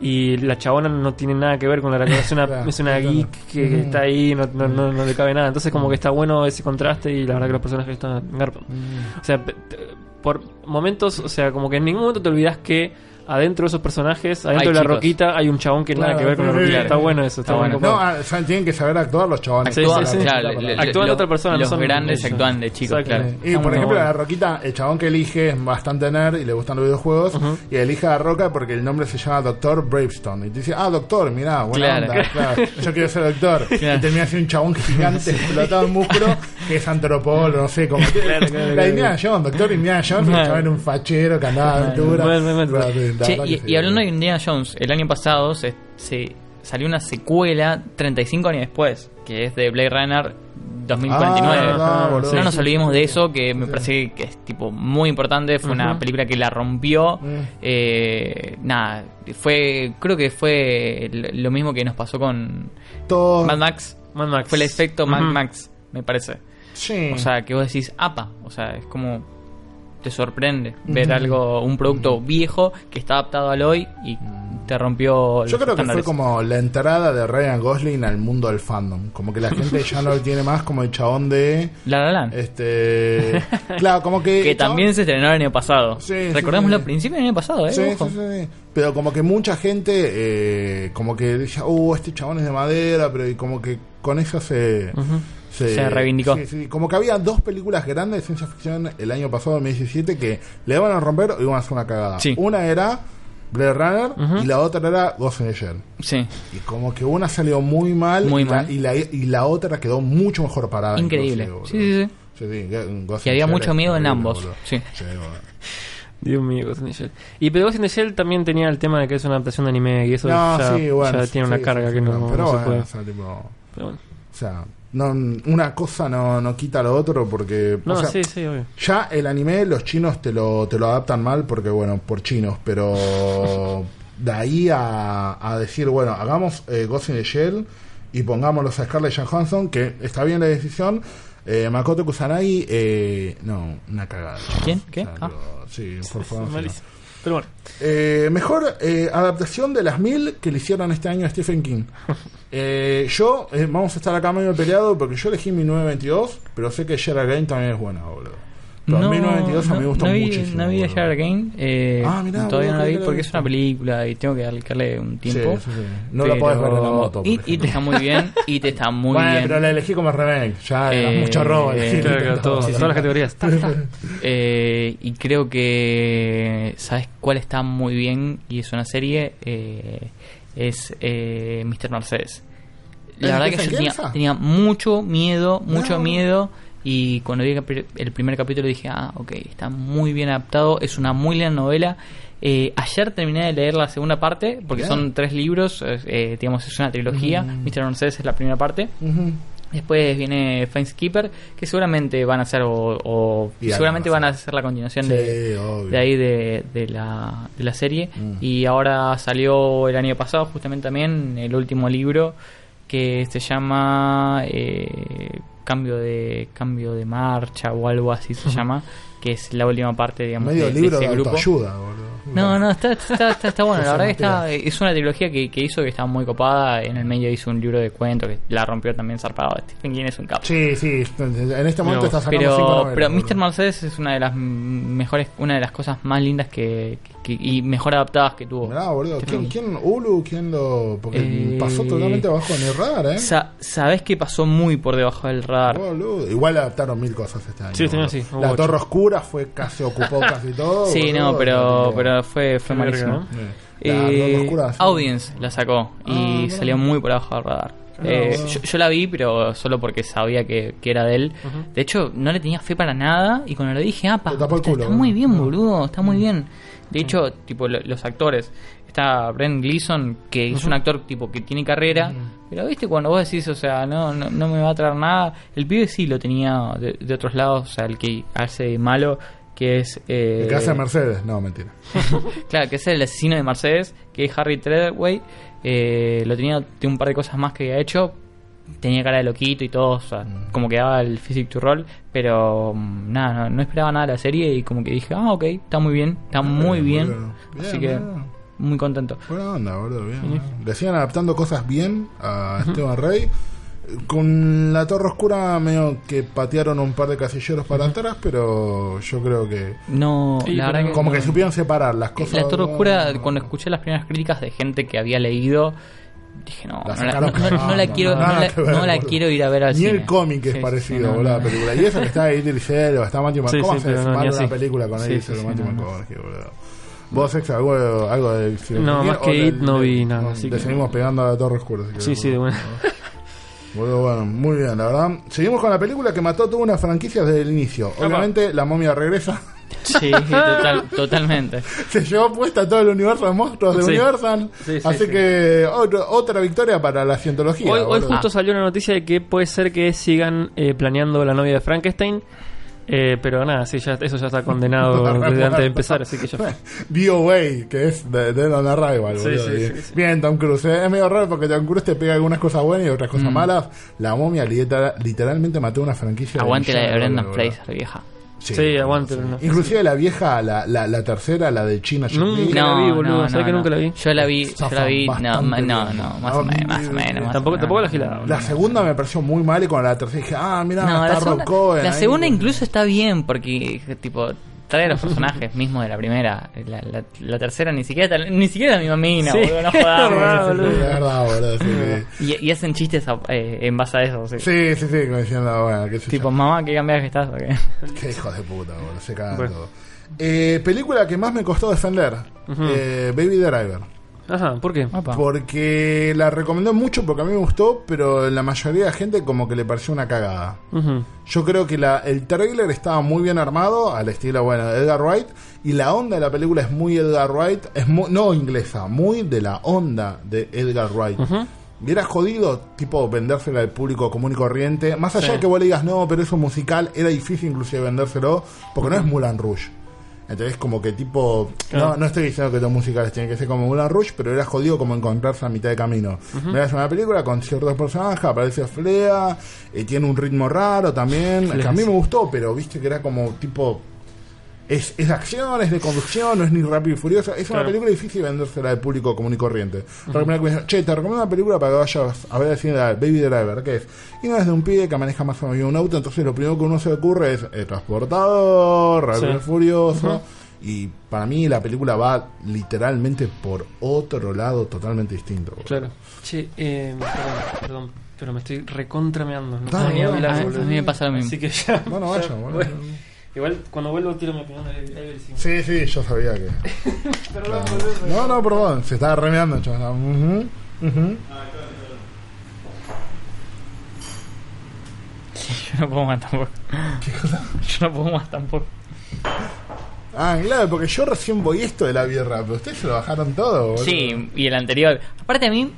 Y la chabona no tiene nada que ver con Lara Croft, es una, Claro, es una claro. geek que, que Mm. está ahí, no, no, no, no le cabe nada. Entonces como que está bueno ese contraste y la verdad que los personajes están garpan. Mm. O sea, por momentos, o sea, como que en ningún momento te olvidas que adentro de esos personajes, adentro Hay de la chicos. roquita, hay un chabón que Claro, nada que ver con la roquita. Está bueno eso, está, Está bueno. bueno. No, ah, tienen que saber actuar los chavales. Sí, Actúan, sí, sí. actúan, Claro, actúan. de otra persona, no son grandes ellos. actúan de chicos, claro. Y Está por ejemplo, bueno. la Roquita, el chabón que elige es bastante nerd y le gustan los videojuegos. Y elige a la Roca porque el nombre se llama Doctor Bravestone. Y te dice, ah, doctor, mirá, buena Claro. onda, claro. Yo quiero ser doctor. Claro. Y termina siendo un chabón gigante explotado en músculo que es antropólogo, no sé, claro, la. Indiana Jones, doctor Indiana Jones, y el chabón era un fachero que andaba de Che, y, hablando de Indiana Jones, el año pasado se, se salió una secuela 35 años después, que es de Blade Runner 2049. Ah, verdad, boludo. no nos olvidemos de eso, que me parece que es tipo muy importante. Fue una película que la rompió. Mm. Eh, nada, fue creo que fue lo mismo que nos pasó con Todo- Mad Max. Mad Max. Fue el efecto Mad. Max, me parece. Sí. O sea, que vos decís, apa, o sea, es como te sorprende ver algo, un producto viejo que está adaptado al hoy y te rompió Yo los creo que fue como la entrada de Ryan Gosling al mundo del fandom. Como que la gente ya no lo tiene más como el chabón de. La La Land, Este. Claro, como que. que chabón- también se estrenó el año pasado. Sí, sí, Recordémoslo sí. a principios del año pasado, ¿eh? Sí, Ojo. sí, sí, sí. Pero como que mucha gente, eh, como que decía, uh, este chabón es de madera, pero y como que con eso se. Se reivindicó. Sí, sí. Como que había dos películas grandes de ciencia ficción el año pasado, 2017, que le iban a romper o iban a hacer una cagada. Sí. Una era Blade Runner y la otra era Ghost in the Shell. Sí, Y como que una salió muy mal, Muy y, La, mal. y, la, y la otra quedó mucho mejor parada. increíble. Sí, sí, sí. Sí, sí, Y había mucho miedo en ambos, boludo. sí. boludo. Dios mío, Ghost in the Shell. Y pero Ghost in the Shell también tenía el tema de que es una adaptación de anime y eso No, ya, sí, bueno. ya sí, tiene una sí, carga sí, que sí, no, pero no se bueno, puede. o sea, tipo, Pero bueno. o sea, no, una cosa no, no quita lo otro porque No, o sea, sí, sí, obvio. ya el anime los chinos te lo, te lo adaptan mal porque bueno, por chinos, pero de ahí a, a decir, bueno, hagamos eh, Ghost in the Shell y pongámoslos a Scarlett Johansson, que está bien la decisión. Eh, Makoto Kusanagi, eh, no, una cagada. ¿Quién? ¿Qué? O sea, Ah. lo- sí, por favor. Malísimo. Pero bueno. Eh, mejor eh, adaptación de las mil que le hicieron este año a Stephen King. Eh, yo, eh, vamos a estar acá medio peleado porque yo elegí 1922, pero sé que Gerard Game también es buena, boludo. Pero 1922 a mí me gustó no vi, muchísimo. No vi eh, Ah, mirá, todavía no la vi porque es una película y tengo que dedicarle un tiempo. sí, sí. No la podés ver en la moto. Y, y te está muy bien, y te está muy bueno, bien. pero la elegí como remake. Ya era Eh, mucho robo. Claro, todo. sí. todas las categorías. Ta, ta. Eh, y creo que sabes cuál está muy bien y es una serie eh, es eh, Mr. Mercedes ¿Es la verdad que yo tenía, mucho miedo mucho No. miedo y cuando vi el primer capítulo dije ah ok está muy bien adaptado es una muy linda novela Eh, ayer terminé de leer la segunda parte, porque son tres libros, eh, digamos, es una trilogía. Mr. Mercedes es la primera parte. Después viene Keeper que seguramente van a ser, o, seguramente van a ser la continuación Sí, de, obvio. de ahí de, de la, de la serie. Mm. Y ahora salió el año pasado, justamente también, el último libro que se llama eh, Cambio de Cambio de Marcha o algo así se llama, que es la última parte, digamos, Medio de, de libro de, ese grupo. autoayuda, boludo. No, no, está, está, está, está bueno. La verdad que está, es una trilogía que, que hizo que estaba muy copada. En el medio hizo un libro de cuentos que la rompió también zarpado. Stephen King es un capo. Sí, sí, en este momento Mira está sacando cinco Pero, novelas, pero. Mr. Mercedes es una de las mejores, una de las cosas más lindas que, que- y mejor adaptadas que tuvo. Mirá, boludo. ¿Quién, no- quién, Hulu, quién lo...? Porque Eh, pasó totalmente abajo de mi radar, ¿eh? Sa- Sabés que pasó muy por debajo del radar. Boludo. Igual adaptaron mil cosas este año. Sí, este año boludo. sí, La. Torre Oscura fue casi ocupó casi todo. Sí, boludo, no, pero, pero fue, fue malísimo. ¿no? Eh, La Eh, Torre Oscura. sí. Audience la sacó y Ah, salió muy por abajo del radar. Eh, bueno. yo, yo la vi, pero solo porque sabía que, que era de él. De hecho, no le tenía fe para nada. Y cuando lo dije, ah, pa, está, culo, está ¿no? muy bien, Ah. boludo, está muy bien. De hecho, tipo, lo- los actores. Está Brent Gleeson, que es un actor tipo que tiene carrera. Pero viste, cuando vos decís, o sea, no, no, no me va a traer nada. El pibe sí lo tenía de, de otros lados. O sea, el que hace malo, que es. eh, El que hace Mercedes. No, mentira. Claro, que es el asesino de Mercedes, que es Harry Treadway. Eh, lo tenía de un par de cosas más que había hecho. Tenía cara de loquito y todo, o sea, Mm. como que daba el physique to roll. Pero mm, nada, no, no esperaba nada de la serie y como que dije, ah, ok, está muy bien, está muy bien. así que muy contento. Buena onda, boludo, bien. Le siguen adaptando cosas bien a Esteban Rey. Con la Torre Oscura medio que patearon un par de casilleros para atrás, pero yo creo que... No, Sí, la verdad que Como no. que supieron separar las cosas... La Torre Oscura, no, cuando escuché las primeras críticas de gente que había leído, dije, no, La no, la, sacaron no- no- no cagando, la quiero, no, la, que ver, no la boludo. quiero ir a ver al Ni cine. el cómic es Sí, sí, parecido, no, boludo, la película. Y eso que está Idris Elba, está Matthew Sí, McConaughey. ¿Cómo sí, ni una película con Elba, sí, Matthew. McConaughey, boludo? Vos, Ex, algo, algo de... si No, más que It no vi nada, así Le que- seguimos pegando a la Torre Oscura. Sí, sí, de boludo. Bueno, bueno, muy bien, la verdad. Seguimos con la película que mató toda una franquicia desde el inicio. Obviamente, la momia regresa. Sí, total, totalmente. Se llevó puesta todo el universo de monstruos de Sí. Universal. Sí, sí, así sí. que otro- otra victoria para la cientología. Hoy, hoy justo salió una noticia de que puede ser que sigan eh, planeando la novia de Frankenstein. Eh, pero nada, sí, ya, eso ya está condenado desde antes de empezar, así que ya fue. DOA, que es de, de On Arrival, Sí, boludo. sí, Bien. sí, sí. Bien, Tom Cruise. eh. Es medio raro porque Tom Cruise te pega algunas cosas buenas y otras cosas malas. La momia literal- literalmente mató una franquicia. Aguante la de Brendan Fraser, vieja. Sí, aguante, Brendan Fraser. Inclusive la vieja, la, la, la tercera, la de China. Nunca Chun-Li, la vi, boludo, ¿sabes que nunca la vi? Yo la vi, yo la vi, no, no, no, más o menos, más o menos. más Tampoco, tampoco la gilada. La segunda me pareció muy mal y con la tercera dije, ah, mira, No, está Rob Cohen la segunda incluso está bien porque tipo trae a los personajes mismos de la primera. La, la- la tercera ni siquiera ni siquiera la misma mina, Sí, boludo, no jodamos. Sí, verdad, boludo. sí. Y, y hacen chistes a- eh, en base a eso, sí. Sí, sí, sí, como diciendo, bueno, qué sé Tipo, mamá, qué cambiada que estás, ¿o qué? Qué hijos de puta, boludo, se cagan Bueno. todo. Eh, película que más me costó defender, Ujú. eh, Baby Driver. Ajá, ¿por qué? Opa. Porque la recomendé mucho porque a mí me gustó, pero la mayoría de gente como que le pareció una cagada. Ujú. Yo creo que la, el trailer estaba muy bien armado, al estilo, bueno, de Edgar Wright, y la onda de la película es muy Edgar Wright, es muy, no inglesa, muy de la onda de Edgar Wright. Ujú. Y era jodido, tipo, vendérsela al público común y corriente. Más allá Sí. de que vos le digas, no, pero eso es musical, era difícil inclusive vendérselo, porque no es Mulan Rouge. Entonces, como que tipo, Claro. no, no estoy diciendo que los musicales tienen que ser como Mulan Rouge, pero era jodido como encontrarse a mitad de camino. Me das una película con ciertos personajes, aparece Flea, eh, tiene un ritmo raro también, que a mí me gustó, pero viste que era como tipo, es, es acción, es de conducción, no es ni rápido y furioso. Es una película difícil vendérsela al público común y corriente. Que che, te recomiendo una película para que vayas a ver el cine de Baby Driver, ¿qué es? Y no es de un pibe que maneja más o menos un auto, entonces lo primero que uno se le ocurre es eh, transportador, rápido Sí. y furioso. Y para mí la película va literalmente por otro lado totalmente distinto. Claro. Che, eh, perdón, perdón, pero me estoy recontrameando. No a, mí me pasa lo mismo. Así que ya. Vaya, bueno. Igual cuando vuelvo tiro mi opinión de Everything. Sí, sí, yo sabía que. No, no, perdón, se estaba remeando, chaval. Uh Yo no puedo más tampoco. ¿Qué cosa? Yo no puedo más tampoco. Ah, claro, porque yo recién voy esto de la birra, pero ustedes se lo bajaron todo. Boludo. Sí, y el anterior. Aparte a mí,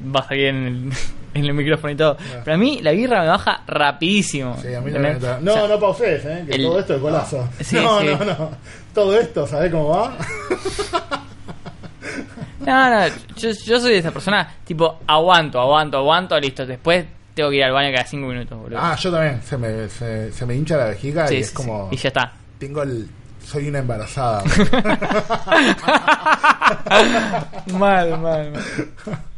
vas aquí en el, en el micrófono y todo. Ah. Pero a mí la birra me baja rapidísimo. Sí, a mí no No, o sea, no pausés, ¿eh? que todo esto es golazo. Sí, no, sí. no, no. Todo esto, ¿sabés cómo va? no, no, yo, yo soy esa persona, tipo, aguanto, aguanto, aguanto, listo. Después tengo que ir al baño cada cinco minutos, boludo. Ah, yo también. Se me, se, se me hincha la vejiga y es como. Y ya está. Tengo el. Soy una embarazada. mal, mal, mal.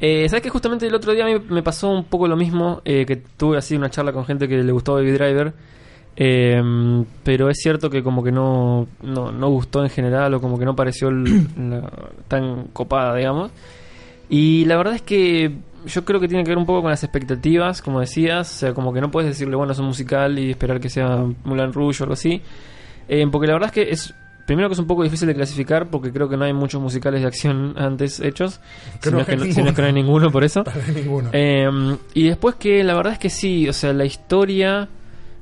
Eh, ¿Sabes que justamente el otro día a me pasó un poco lo mismo? Eh, que tuve así una charla con gente que le gustó Baby Driver. Eh, pero es cierto que como que no, no, no, gustó en general o como que no pareció tan copada, digamos. Y la verdad es que yo creo que tiene que ver un poco con las expectativas, como decías. O sea, como que no puedes decirle, bueno, es un musical y esperar que sea Mulan Rouge o algo así. Eh, porque la verdad es que es Primero que es un poco difícil de clasificar porque creo que no hay muchos musicales de acción antes hechos. Si Creo no, es que no, si ninguno. no es que no hay ninguno por eso. Ninguno. Eh, y después que la verdad es que sí, o sea, la historia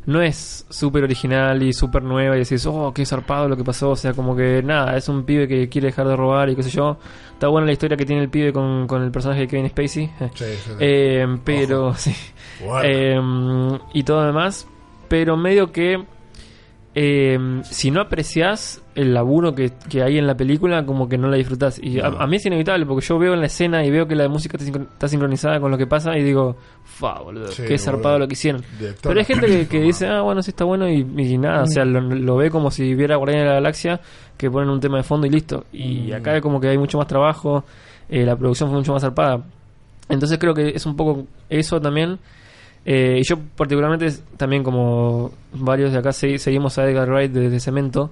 no es súper original y súper nueva y decís, oh, qué zarpado lo que pasó, o sea, como que nada, es un pibe que quiere dejar de robar y qué sé yo. Está buena la historia que tiene el pibe con, con el personaje de Kevin Spacey. Sí, sí, sí. Eh, pero, sí. Eh, y todo lo demás. Pero medio que eh, si no aprecias el laburo que, que hay en la película, como que no la disfrutas. Y a, No. a mí es inevitable, porque yo veo en la escena y veo que la música está, sincron- está sincronizada con lo que pasa y digo, fa, boludo, Sí, qué zarpado boludo. lo que hicieron. Director. Pero hay gente que, que dice, ah, bueno, sí está bueno y, y nada, o sea, lo, lo ve como si viera Guardián de la Galaxia, que ponen un tema de fondo y listo. Y Mm. acá es como que hay mucho más trabajo, eh, la producción fue mucho más zarpada. Entonces creo que es un poco eso también. Eh, y yo particularmente también como varios de acá segui- seguimos a Edgar Wright desde Cemento,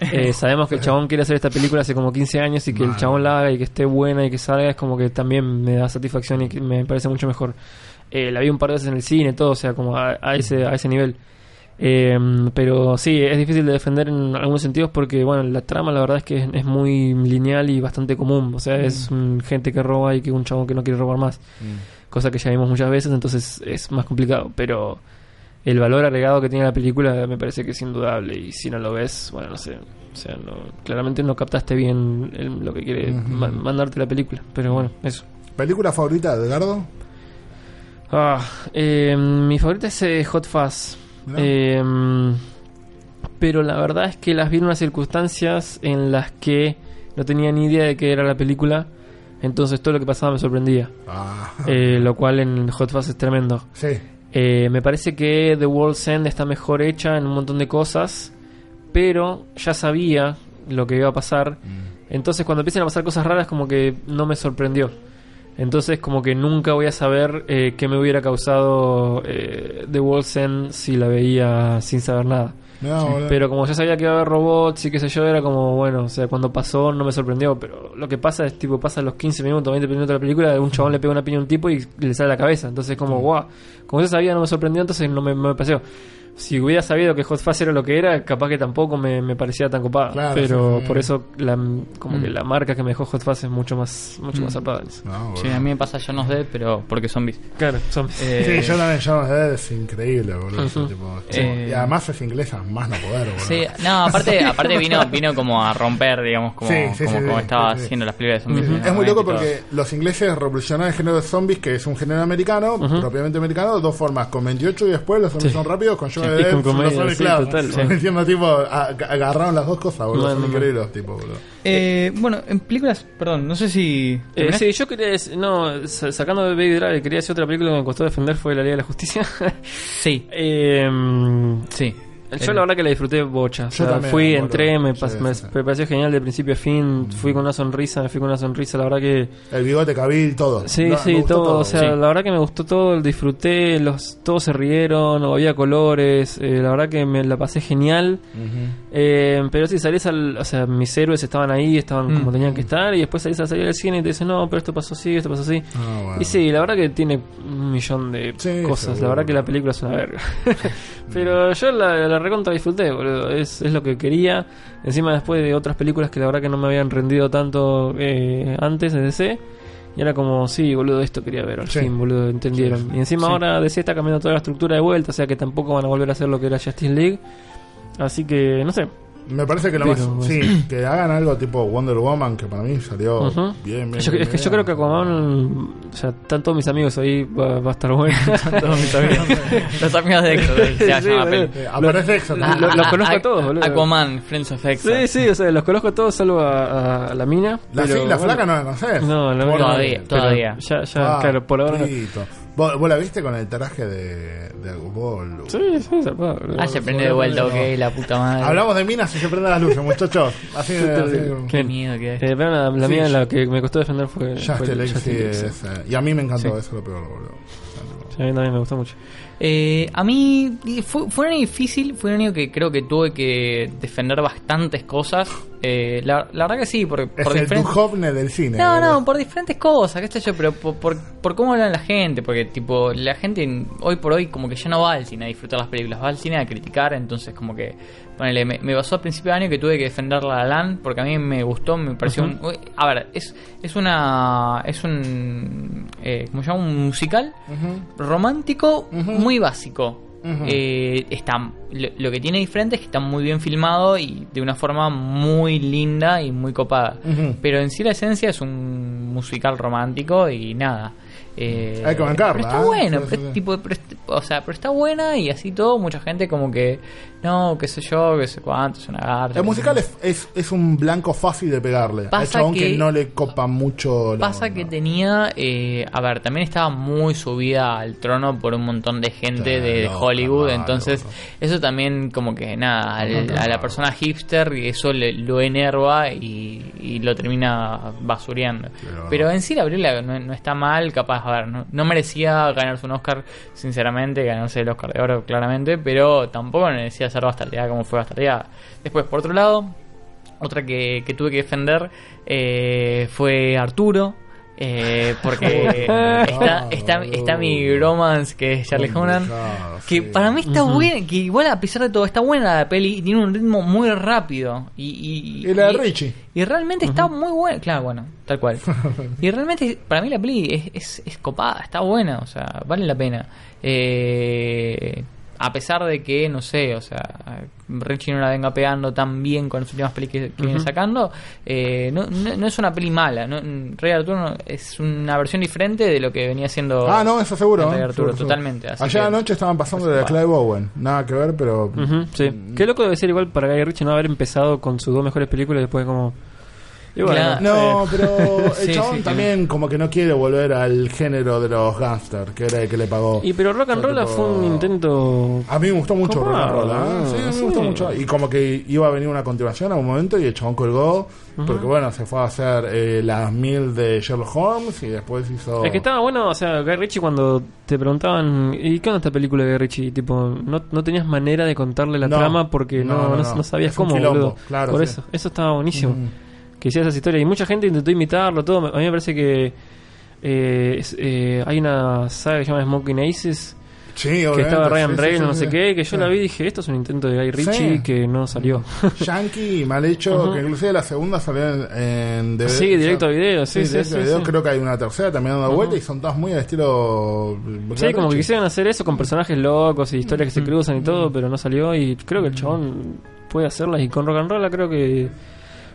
eh, sabemos que el chabón quiere hacer esta película hace como 15 años y que el chabón la haga y que esté buena y que salga es como que también me da satisfacción y que me parece mucho mejor. Eh, la vi un par de veces en el cine, todo, o sea, como a, a ese, a ese nivel. Eh, pero sí, es difícil de defender en algunos sentidos porque, bueno, la trama la verdad es que es, es muy lineal y bastante común. O sea, es un gente que roba y que un chabón que no quiere robar más. Mm. Cosa que ya vimos muchas veces, entonces es más complicado. Pero el valor agregado que tiene la película me parece que es indudable. Y si no lo ves, bueno, no sé. O sea, no, claramente no captaste bien el- lo que quiere ma- mandarte la película. Pero bueno, eso. ¿Película favorita de Edgardo? Ah, eh, mi favorita es eh, Hot Fuzz. Mirá. Eh, pero la verdad es que las vi en unas circunstancias en las que no tenía ni idea de qué era la película. Entonces todo lo que pasaba me sorprendía. Ah, Eh, lo cual en Hot Fuzz es tremendo. sí. Eh, me parece que The World's End está mejor hecha en un montón de cosas. Pero ya sabía lo que iba a pasar. Entonces cuando empiezan a pasar cosas raras como que no me sorprendió. Entonces como que nunca voy a saber eh, qué me hubiera causado eh, The World's End si la veía sin saber nada. No. Pero como ya sabía que iba a haber robots y qué sé yo, era como, bueno, o sea, cuando pasó no me sorprendió, pero lo que pasa es, tipo, pasa los 15 minutos, 20 minutos de la película, un chabón le pega una piña a un tipo y le sale la cabeza. Entonces, como, guau, como ya sabía no me sorprendió, entonces no me, me pareció. Si hubiera sabido que Hot Fuzz era lo que era, capaz que tampoco me, me parecía tan copada. Claro, pero sí, sí. por eso, la, como que Mm. la marca que me dejó Hot Fuzz es mucho más, mucho más Mm. eso. No. Sí, a mí me pasa John of Dead, pero porque zombies. Claro, son. Eh, Sí, yo también, John Dead es increíble, boludo. Tipo, Eh, y además es inglesa, más no poder, boludo. Sí, no, aparte, aparte vino, vino como a romper, digamos, como, Sí, sí, como, sí, como sí, estaba sí, sí. haciendo las películas de zombies. Es muy loco 90 y porque los ingleses revolucionaron el género de zombies, que es un género americano, propiamente americano, de dos formas, con 28 y después los zombies Sí. son rápidos, con John Sí, Dead y con son comedia, zombies, sí, claro. total, sí. Diciendo, tipo, agarraron las dos cosas, boludo, Bueno, son bueno. increíbles los tipos, boludo. Eh, bueno, en películas, perdón, no sé si... Eh, sí, yo quería decir, no, sa- sacando de Baby Drive, quería decir otra película que me costó defender fue La Liga de la Justicia. Sí, eh, sí. Yo la verdad que la disfruté bocha. O sea, también, fui, boludo. entré, me, Sí, pas- me- sí, me pareció genial de principio a fin. Fui con una sonrisa, me fui con una sonrisa. La verdad que. El bigote cabil, todo. Sí, No, sí, todo. O sea, sí. la verdad que me gustó todo. Disfruté, los, todos se rieron, había colores. eh, la verdad que me la pasé genial. Ujú. Eh, pero sí, salís al. O sea, mis héroes estaban ahí, estaban Mm. como tenían que estar. Y después salís a salir al cine y te dicen, no, pero esto pasó así, esto pasó así. Ah. Y sí, la verdad que tiene un millón de Sí, cosas. La verdad que la película es una verga. Pero yo la, la recontra disfruté, boludo. Es, es lo que quería. Encima después de otras películas que la verdad que no me habían rendido tanto eh, antes de DC. Y era como, sí, boludo, esto quería ver al Sí. fin, boludo, entendieron. Sí. Y encima ahora DC está cambiando toda la estructura de vuelta, o sea que tampoco van a volver a hacer lo que era Justice League. Así que, no sé. Me parece que lo Pero, más. Sí, que hagan algo tipo Wonder Woman, que para mí salió bien, bien. Yo- bien, es que yo creo que Aquaman, o sea, están todos mis amigos ahí, va, va a estar bueno. Todos mis amigos. Los amigos de Exo, se Sí. Eh, aparece Exo. Lo- los conozco a todos, boludo. Aquaman, Friends of Exo. Sí, sí, o sea, los conozco a todos salvo a, a- a la mina. La, pero, sí, la bueno. flaca no la conoces. No, la mina Todavía, todavía. Ya, ya, Ah, claro, por ahora no. ¿Vos, vos la viste con el traje de, de boludo? Sí, sí, zarpado. Ah, se prende de vuelta, ok, la puta madre. Hablamos de minas y se prenden las luces, muchachos. Así de. así Qué miedo que es. Eh, pero la, la Sí, mía, la que me costó defender fue. Este es, eh, Y a mí me encantó, Sí. eso es lo peor, boludo. Sí, a mí también me gustó mucho. Eh, a mí fue, fue un año difícil, fue un año que creo que tuve que defender bastantes cosas. Eh, la, la verdad que sí, por, Es por el diferentes... Del cine. No, no, por diferentes cosas, qué sé yo, pero por, por, por cómo hablan la gente, porque tipo, la gente hoy por hoy como que ya no va al cine a disfrutar las películas, va al cine a criticar, entonces como que, ponele, me, me pasó al principio de año que tuve que defender La La Land porque a mí me gustó, me pareció un... A ver, es, es una... es un... Eh, ¿Cómo se llama? Un musical romántico muy básico. Eh, está, lo, lo que tiene diferente es que está muy bien filmado y de una forma muy linda y muy copada. Pero en sí la esencia es un musical romántico y nada. Eh, Hay que bancarla, pero está ¿eh? Sí, sí, sí. tipo, pero o sea, pero está buena y así todo, mucha gente como que, no, qué sé yo, qué sé cuánto, es una garcha. El musical es, es, es un blanco fácil de pegarle. Pasa chabón que, que- no le copa mucho la Pasa onda. que tenía, eh, a ver, también estaba muy subida al trono por un montón de gente de, Hollywood, entonces eso también como que nada, al- a la persona hipster eso le, lo enerva y, y lo termina basureando. Pero en sí la película no, no está mal, capaz, a ver, no, no merecía ganarse un Oscar, sinceramente, ganarse el Oscar de oro claramente, pero tampoco merecía ser bastardeada como fue bastardeada. Después, por otro lado, otra que, que tuve que defender eh, fue Arturo. eh, porque está, está, está mi romance que es Charlie Complicado, que sí. para mí está buena que igual a pesar de todo está buena la peli y tiene un ritmo muy rápido y, y, Y la de Richie. y realmente está muy buena claro bueno tal cual y realmente para mí la peli es, es, es copada está buena o sea vale la pena eh, a pesar de que no sé o sea Richie no la venga pegando tan bien con las últimas pelis que, que viene sacando eh, no, no, no es una peli mala no, Rey Arturo no- es una versión diferente de lo que venía siendo Ah, no, eso seguro. Rey ¿eh? Arturo, Seguro, seguro. totalmente así Ayer anoche estaban pasando de la Clive Owen. Nada que ver, pero. Sí. Qué loco debe ser igual para Guy Ritchie no haber empezado con sus dos mejores películas y después como... Y bueno, Claro. No, eh, pero el Sí, chabón sí, también como que no quiere volver al género de los gangsters, que era el que le pagó. Y pero Rock and Roll fue un intento... A mí me gustó mucho. Rock and Roll, ¿eh? Sí, a mí me Sí. gustó mucho. Y como que iba a venir una continuación a un momento y el chabón colgó. Porque bueno, se fue a hacer eh, las mil de Sherlock Holmes y después hizo. Es que estaba bueno, o sea, Guy Ritchie cuando te preguntaban, ¿y qué onda esta película de Guy Ritchie? Tipo, no, no tenías manera de contarle la No. trama porque No, no, no, no, no. no sabías cómo, quilombo, boludo. claro, Por sí. eso, eso estaba buenísimo. Que hacía esas historias. Y mucha gente intentó imitarlo, todo. A mí me parece que eh, es- eh, hay una saga que se llama Smoking Aces, Sí, que estaba Ryan sí, Reynolds, sí, no sé qué, que yo la vi y dije, esto es un intento de Guy Ritchie que no salió. Yankee, mal hecho, Ujú. que inclusive la segunda salió en, en DVD. Sí, directo a video, sí, sí, video. Creo que hay una tercera también dando Ujú. vuelta y son todas muy al estilo. Sí, como que quisieron hacer eso con personajes locos y historias que se cruzan y todo, pero no salió. Y creo que el chabón puede hacerlas. Y con Rock and Roll creo que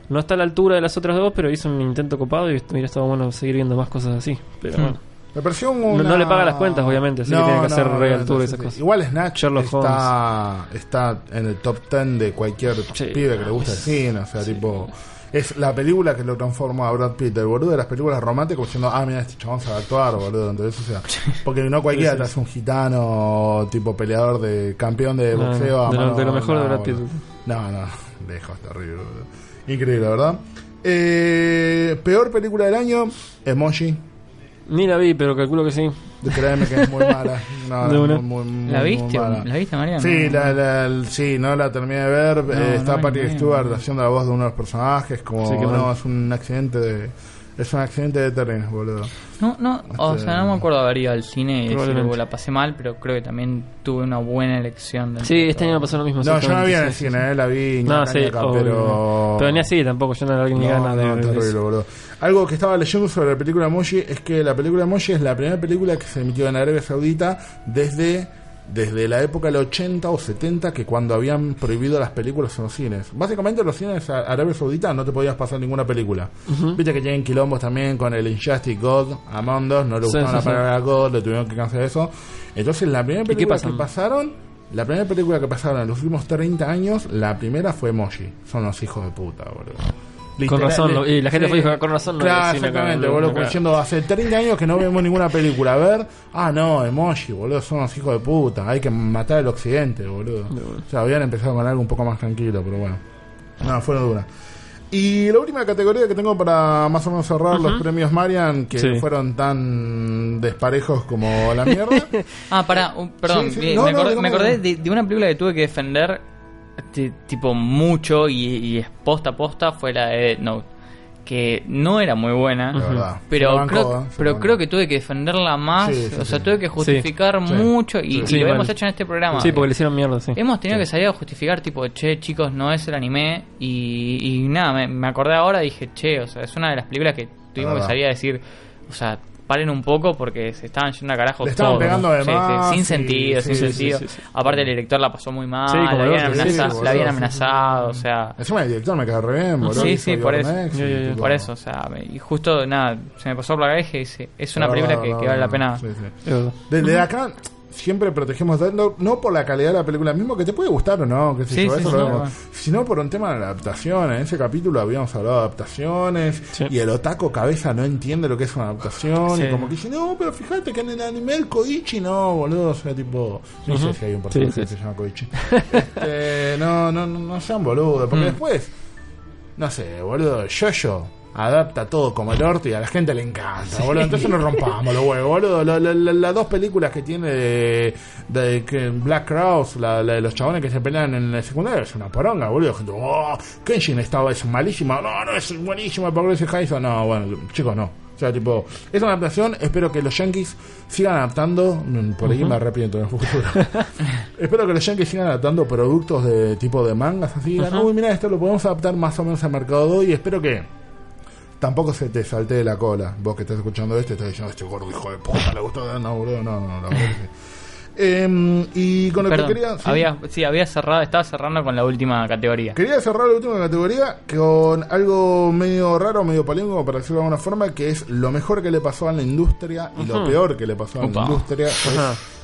no está a la altura de las otras dos, pero hizo un intento copado y hubiera estado bueno seguir viendo más cosas así. Pero Mm. bueno. Me pareció un. No- no le paga las cuentas, obviamente, así que tiene que hacer y esas cosas. Igual Snatch Sherlock está, está en el top 10 de cualquier Sí. pibe que le gusta el cine. O sea, tipo. Es la película que lo transforma a Brad Pitt, el boludo de las películas románticas, como diciendo, ah, mira, este chabón sabe actuar, boludo. Entonces, o sea, porque no cualquiera te hace un gitano, tipo peleador de campeón de No, boxeo. a de lo- mano- de lo mejor de Brad Pitt. No, no, lejos, terrible, boludo. Increíble, ¿verdad? Eh, peor película del año, Emoji. Ni la vi, pero calculo que sí. Créeme que es muy mala. No, De es una. muy, muy, ¿La muy viste? mala. ¿La viste, Mariano? Sí, la, la- sí, no la terminé de ver. No, Eh, está no, Patrick Stewart haciendo la voz de uno de los personajes. Como, Sí, qué no, es un accidente de. Es un accidente de trenes, boludo. No, no, o Este- sea, no me acuerdo haber ido al cine y decir, Probablemente. "Uh, la pasé mal, pero creo que también tuve una buena elección. Sí, de este año pasó lo mismo. No, yo no vi en el cine, eh, la vi No, sí, obvio. pero. Pero ni así tampoco, yo no ni No, ganas de, no, de terrible, eso. boludo. Algo que estaba leyendo sobre la película Emoji es que la película Emoji es la primera película que se emitió en Arabia Saudita desde, desde la época del 80 o 70, que cuando habían prohibido las películas en los cines. Básicamente, en los cines Arabia Saudita no te podías pasar ninguna película. Viste que tienen quilombos también con el Injustice God, Among Us, no le Sí, gustaban sí, la sí. palabra God, le tuvieron que cancelar eso. Entonces, la primera película que pasaron. La primera película que pasaron en los últimos 30 años, la primera fue Emoji. Son los hijos de puta, boludo. Con razón, lo- y la gente Sí. fue dijo, con razón Claro, acá, exactamente, boludo. Como diciendo, hace 30 años que no vemos ninguna película. A ver, ah, no, emoji, boludo, son los hijos de puta. Hay que matar al occidente, boludo. O sea, habían empezado con algo un poco más tranquilo, pero bueno. No, fueron duras. Y la última categoría que tengo para más o menos cerrar los premios Marian, que Sí. fueron tan desparejos como la mierda. Ah, pará, un- perdón. Sí, sí. No, me, no, acordé, dígame. me acordé de, de una película que tuve que defender tipo mucho y, y es posta a posta fue la de Death Note. Que no era muy buena. Verdad. Pero, creo, ¿eh? Pero bancó. creo que tuve que defenderla más. Sí, sí, o sea, sí. tuve que justificar Sí. mucho y, Sí. y Sí, lo hemos hecho en este programa. Sí, porque le hicieron mierda, sí. Hemos tenido que salir a justificar, tipo, che, chicos, no es el anime. Y, y nada, me, me acordé ahora, dije, che, o sea, es una de las películas que tuvimos que salir a decir, o sea, paren un poco porque se estaban yendo a carajo Le estaban todo, pegando ¿no? de Sí, sin sentido, sí, sin sí, sentido. sí, sí, sí. Aparte, el director la pasó muy mal, la, habían otro, sí, amenaza- sí, la habían amenazado, o sea. Encima el director me cae re bien, boludo. Sí, sí, por eso. Next, tipo, Por eso, o sea, me- y justo nada, se me pasó por la cabeza y dije, es una la película que, la que vale la pena. Desde acá siempre protegemos Note, no por la calidad de la película mismo, que te puede gustar o no, que Sí, sí, eso sí, lo vemos, sino por un tema de la adaptación. En ese capítulo habíamos hablado de adaptaciones y el otaco cabeza no entiende lo que es una adaptación y como que dice, no, pero fíjate que en el anime el Koichi no, boludo, o sea, tipo, no sé si hay un personaje que se llama Koichi. Este, no, no, no, sean boludos, porque Mm. después, no sé, boludo, Jojo adapta todo como el orto y a la gente le encanta, boludo. Entonces no rompamos los huevos, boludo. La- la- la- las dos películas que tiene de, de Black Crowes, la, la de los chabones que se pelean en el secundario, es una poronga, boludo. Gente, oh, Kenshin estaba, es malísima. No, no, es buenísima, Progressive Horizon. No, bueno, chicos, no. O sea, tipo, es una adaptación. Espero que los yankees sigan adaptando. mm, Por ahí me arrepiento en el futuro. espero que los yankees sigan adaptando productos de tipo de mangas así. digan, Uy, mira, esto lo podemos adaptar más o menos al mercado de hoy. Y espero que tampoco se te salte de la cola. Vos que estás escuchando esto, estás diciendo, este gordo hijo de puta, le gustó. No, boludo, no, no, la verdad que sí. Em, y con lo Perdón, que quería. sí. había, sí, había cerrado, estaba cerrando con la última categoría. Quería cerrar la última categoría con algo medio raro, medio polémico, para decirlo de alguna forma, que es lo mejor que le pasó a la industria y lo peor que le pasó a Opa. la industria. Es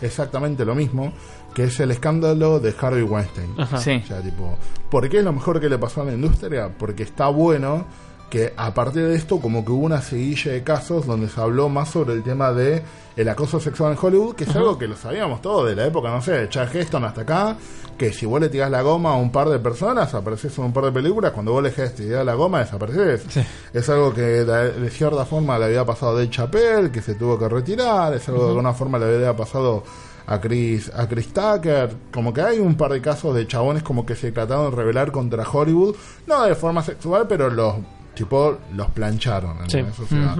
exactamente lo mismo, que es el escándalo de Harvey Weinstein. Ajá. Sí. O sea, tipo, ¿por qué es lo mejor que le pasó a la industria? Porque está bueno que a partir de esto como que hubo una seguilla de casos donde se habló más sobre el tema de el acoso sexual en Hollywood, que es algo que lo sabíamos todos de la época, no sé, de Charles Heston hasta acá, que si vos le tirás la goma a un par de personas, apareces en un par de películas, cuando vos le dejas de tirar la goma, desapareces. Sí. Es algo que de, de cierta forma le había pasado a Dave Chappelle, que se tuvo que retirar, es algo que de alguna forma le había pasado a Chris, a Chris Tucker, como que hay un par de casos de chabones como que se trataron de rebelar contra Hollywood, no de forma sexual, pero los tipo los plancharon. Sí. O sea,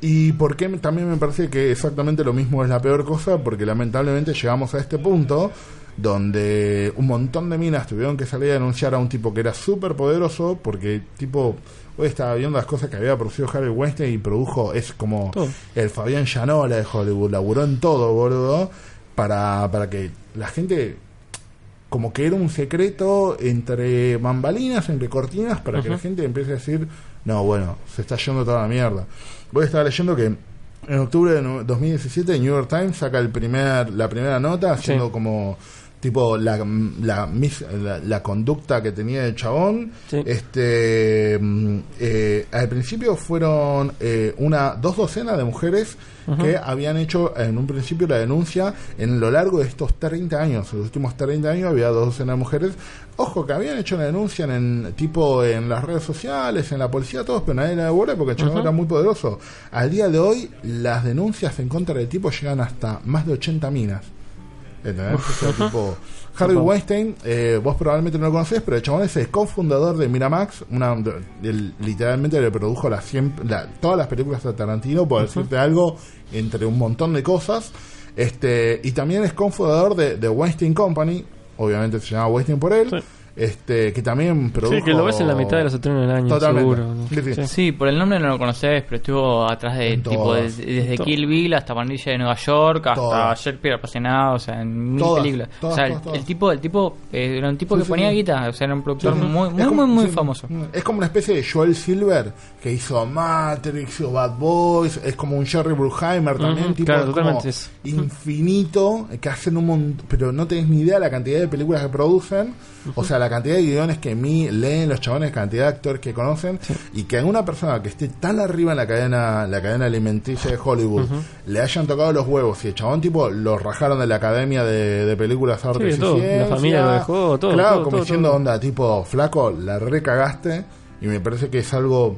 Y por qué también me parece que exactamente lo mismo es la peor cosa, porque lamentablemente llegamos a este punto donde un montón de minas tuvieron que salir a denunciar a un tipo que era súper poderoso, porque tipo, hoy estaba viendo las cosas que había producido Harvey Weinstein y produjo, es como Todo. el Fabián Llanola de Hollywood, laburó en todo, boludo, para, para que la gente como que era un secreto entre bambalinas, entre cortinas, para que la gente empiece a decir, no, bueno, se está yendo toda la mierda. Voy a estar leyendo que en octubre de no- 2017 New York Times saca el primer, la primera nota haciendo Sí. como tipo la, la, la, la conducta que tenía el chabón Sí. este mm, eh, al principio fueron eh, una dos docenas de mujeres que habían hecho en un principio la denuncia en lo largo de estos 30 años. En los últimos 30 años había dos docenas de mujeres ojo que habían hecho la denuncia en tipo en las redes sociales en la policía todos pero nadie la devuelve porque el chabón era muy poderoso. Al día de hoy las denuncias en contra del tipo llegan hasta más de 80 minas ¿Entendés? O sea, tipo, Harvey Weinstein, eh, vos probablemente no lo conocés, pero el chabón es el cofundador de Miramax, una, el- literalmente le produjo las 100 la- todas las películas de Tarantino, por decirte algo, entre un montón de cosas. este Y también es cofundador de, de Weinstein Company, obviamente se llama Weinstein por él, Sí. Este que también produjo... Sí, que lo ves en la mitad de los estrenos del año, Totalmente. seguro. ¿no? Sí, sí. Sí. Sí, por el nombre no lo conocés, pero estuvo atrás de En tipo todas. de- desde. Kill Bill hasta Pandilla de Nueva York hasta. Shakespeare apasionado, o sea, en mil Todas, películas. todas, o sea, todas, el, todas. el tipo, el tipo eh, era un tipo Sí, que sí, ponía sí. guita, o sea, era un productor muy, muy, como- muy, muy sí, famoso. Es como una especie de Joel Silver que hizo Matrix, hizo Bad Boys, es como un Jerry Bruckheimer también, tipo claro, totalmente infinito, que hacen un montón, pero no tenés ni idea la cantidad de películas que producen, o sea, la cantidad de guiones que mí leen los chabones, cantidad de actores que conocen, y que a una persona que esté tan arriba en la cadena, la cadena alimenticia de Hollywood, le hayan tocado los huevos y el chabón tipo lo rajaron de la academia de, de películas artes Sí, y todo, la familia lo dejó, todo, Claro, todo, como todo, diciendo, onda, tipo, flaco, la recagaste y me parece que es algo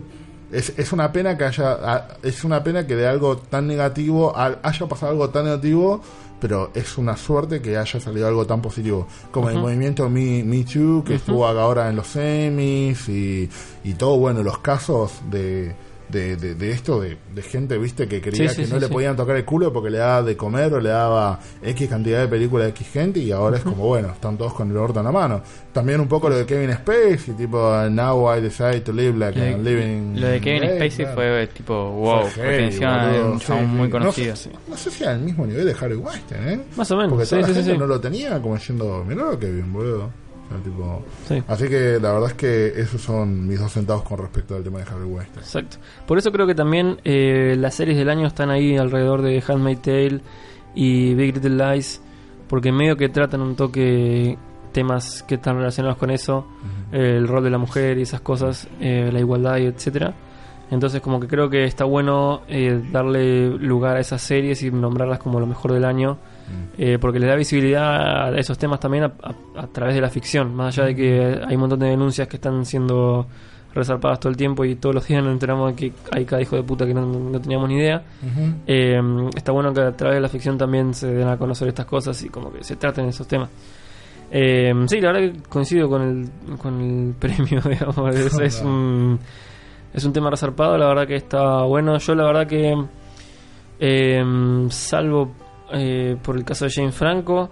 es, es una pena que haya es una pena que de algo tan negativo haya pasado algo tan negativo pero es una suerte que haya salido algo tan positivo. Como el movimiento Me, Me Too que estuvo ahora en los semis y, y todo bueno los casos de de, de, de esto de, de gente viste que creía Sí, sí, que no sí, le podían tocar el culo porque le daba de comer o le daba X cantidad de películas a X gente y ahora es como bueno, están todos con el orto en la mano. También un poco lo de Kevin Spacey, tipo Now I decide to live like Lo I'm de, living. lo de Kevin Spacey claro. fue tipo, wow, Fue un chabón muy conocido. No, sé- no sé si al mismo nivel de Harry Weinstein, ¿eh? Más o menos. Porque toda la gente no lo tenía como diciendo, mirá lo que bien, boludo. O sea, tipo... Sí. Así que la verdad es que esos son mis dos centavos con respecto al tema de Harry Weinstein. Exacto. Por eso creo que también eh, las series del año están ahí alrededor de Handmaid's Tale y Big Little Lies, porque medio que tratan un toque temas que están relacionados con eso, el rol de la mujer y esas cosas, eh, la igualdad y etcétera. Entonces como que creo que está bueno eh, darle lugar a esas series y nombrarlas como lo mejor del año, eh, porque le da visibilidad a esos temas también a, a- a través de la ficción, más allá de que hay un montón de denuncias que están siendo resarpadas todo el tiempo y todos los días nos enteramos de que hay cada hijo de puta que no, no teníamos ni idea. Eh, está bueno que a través de la ficción también se den a conocer estas cosas y como que se traten esos temas. Eh, sí, la verdad que coincido con el, con el premio, digamos. Es, es un, es un tema resarpado, la verdad que está bueno. Yo la verdad que, eh, salvo eh, por el caso de Jane Franco,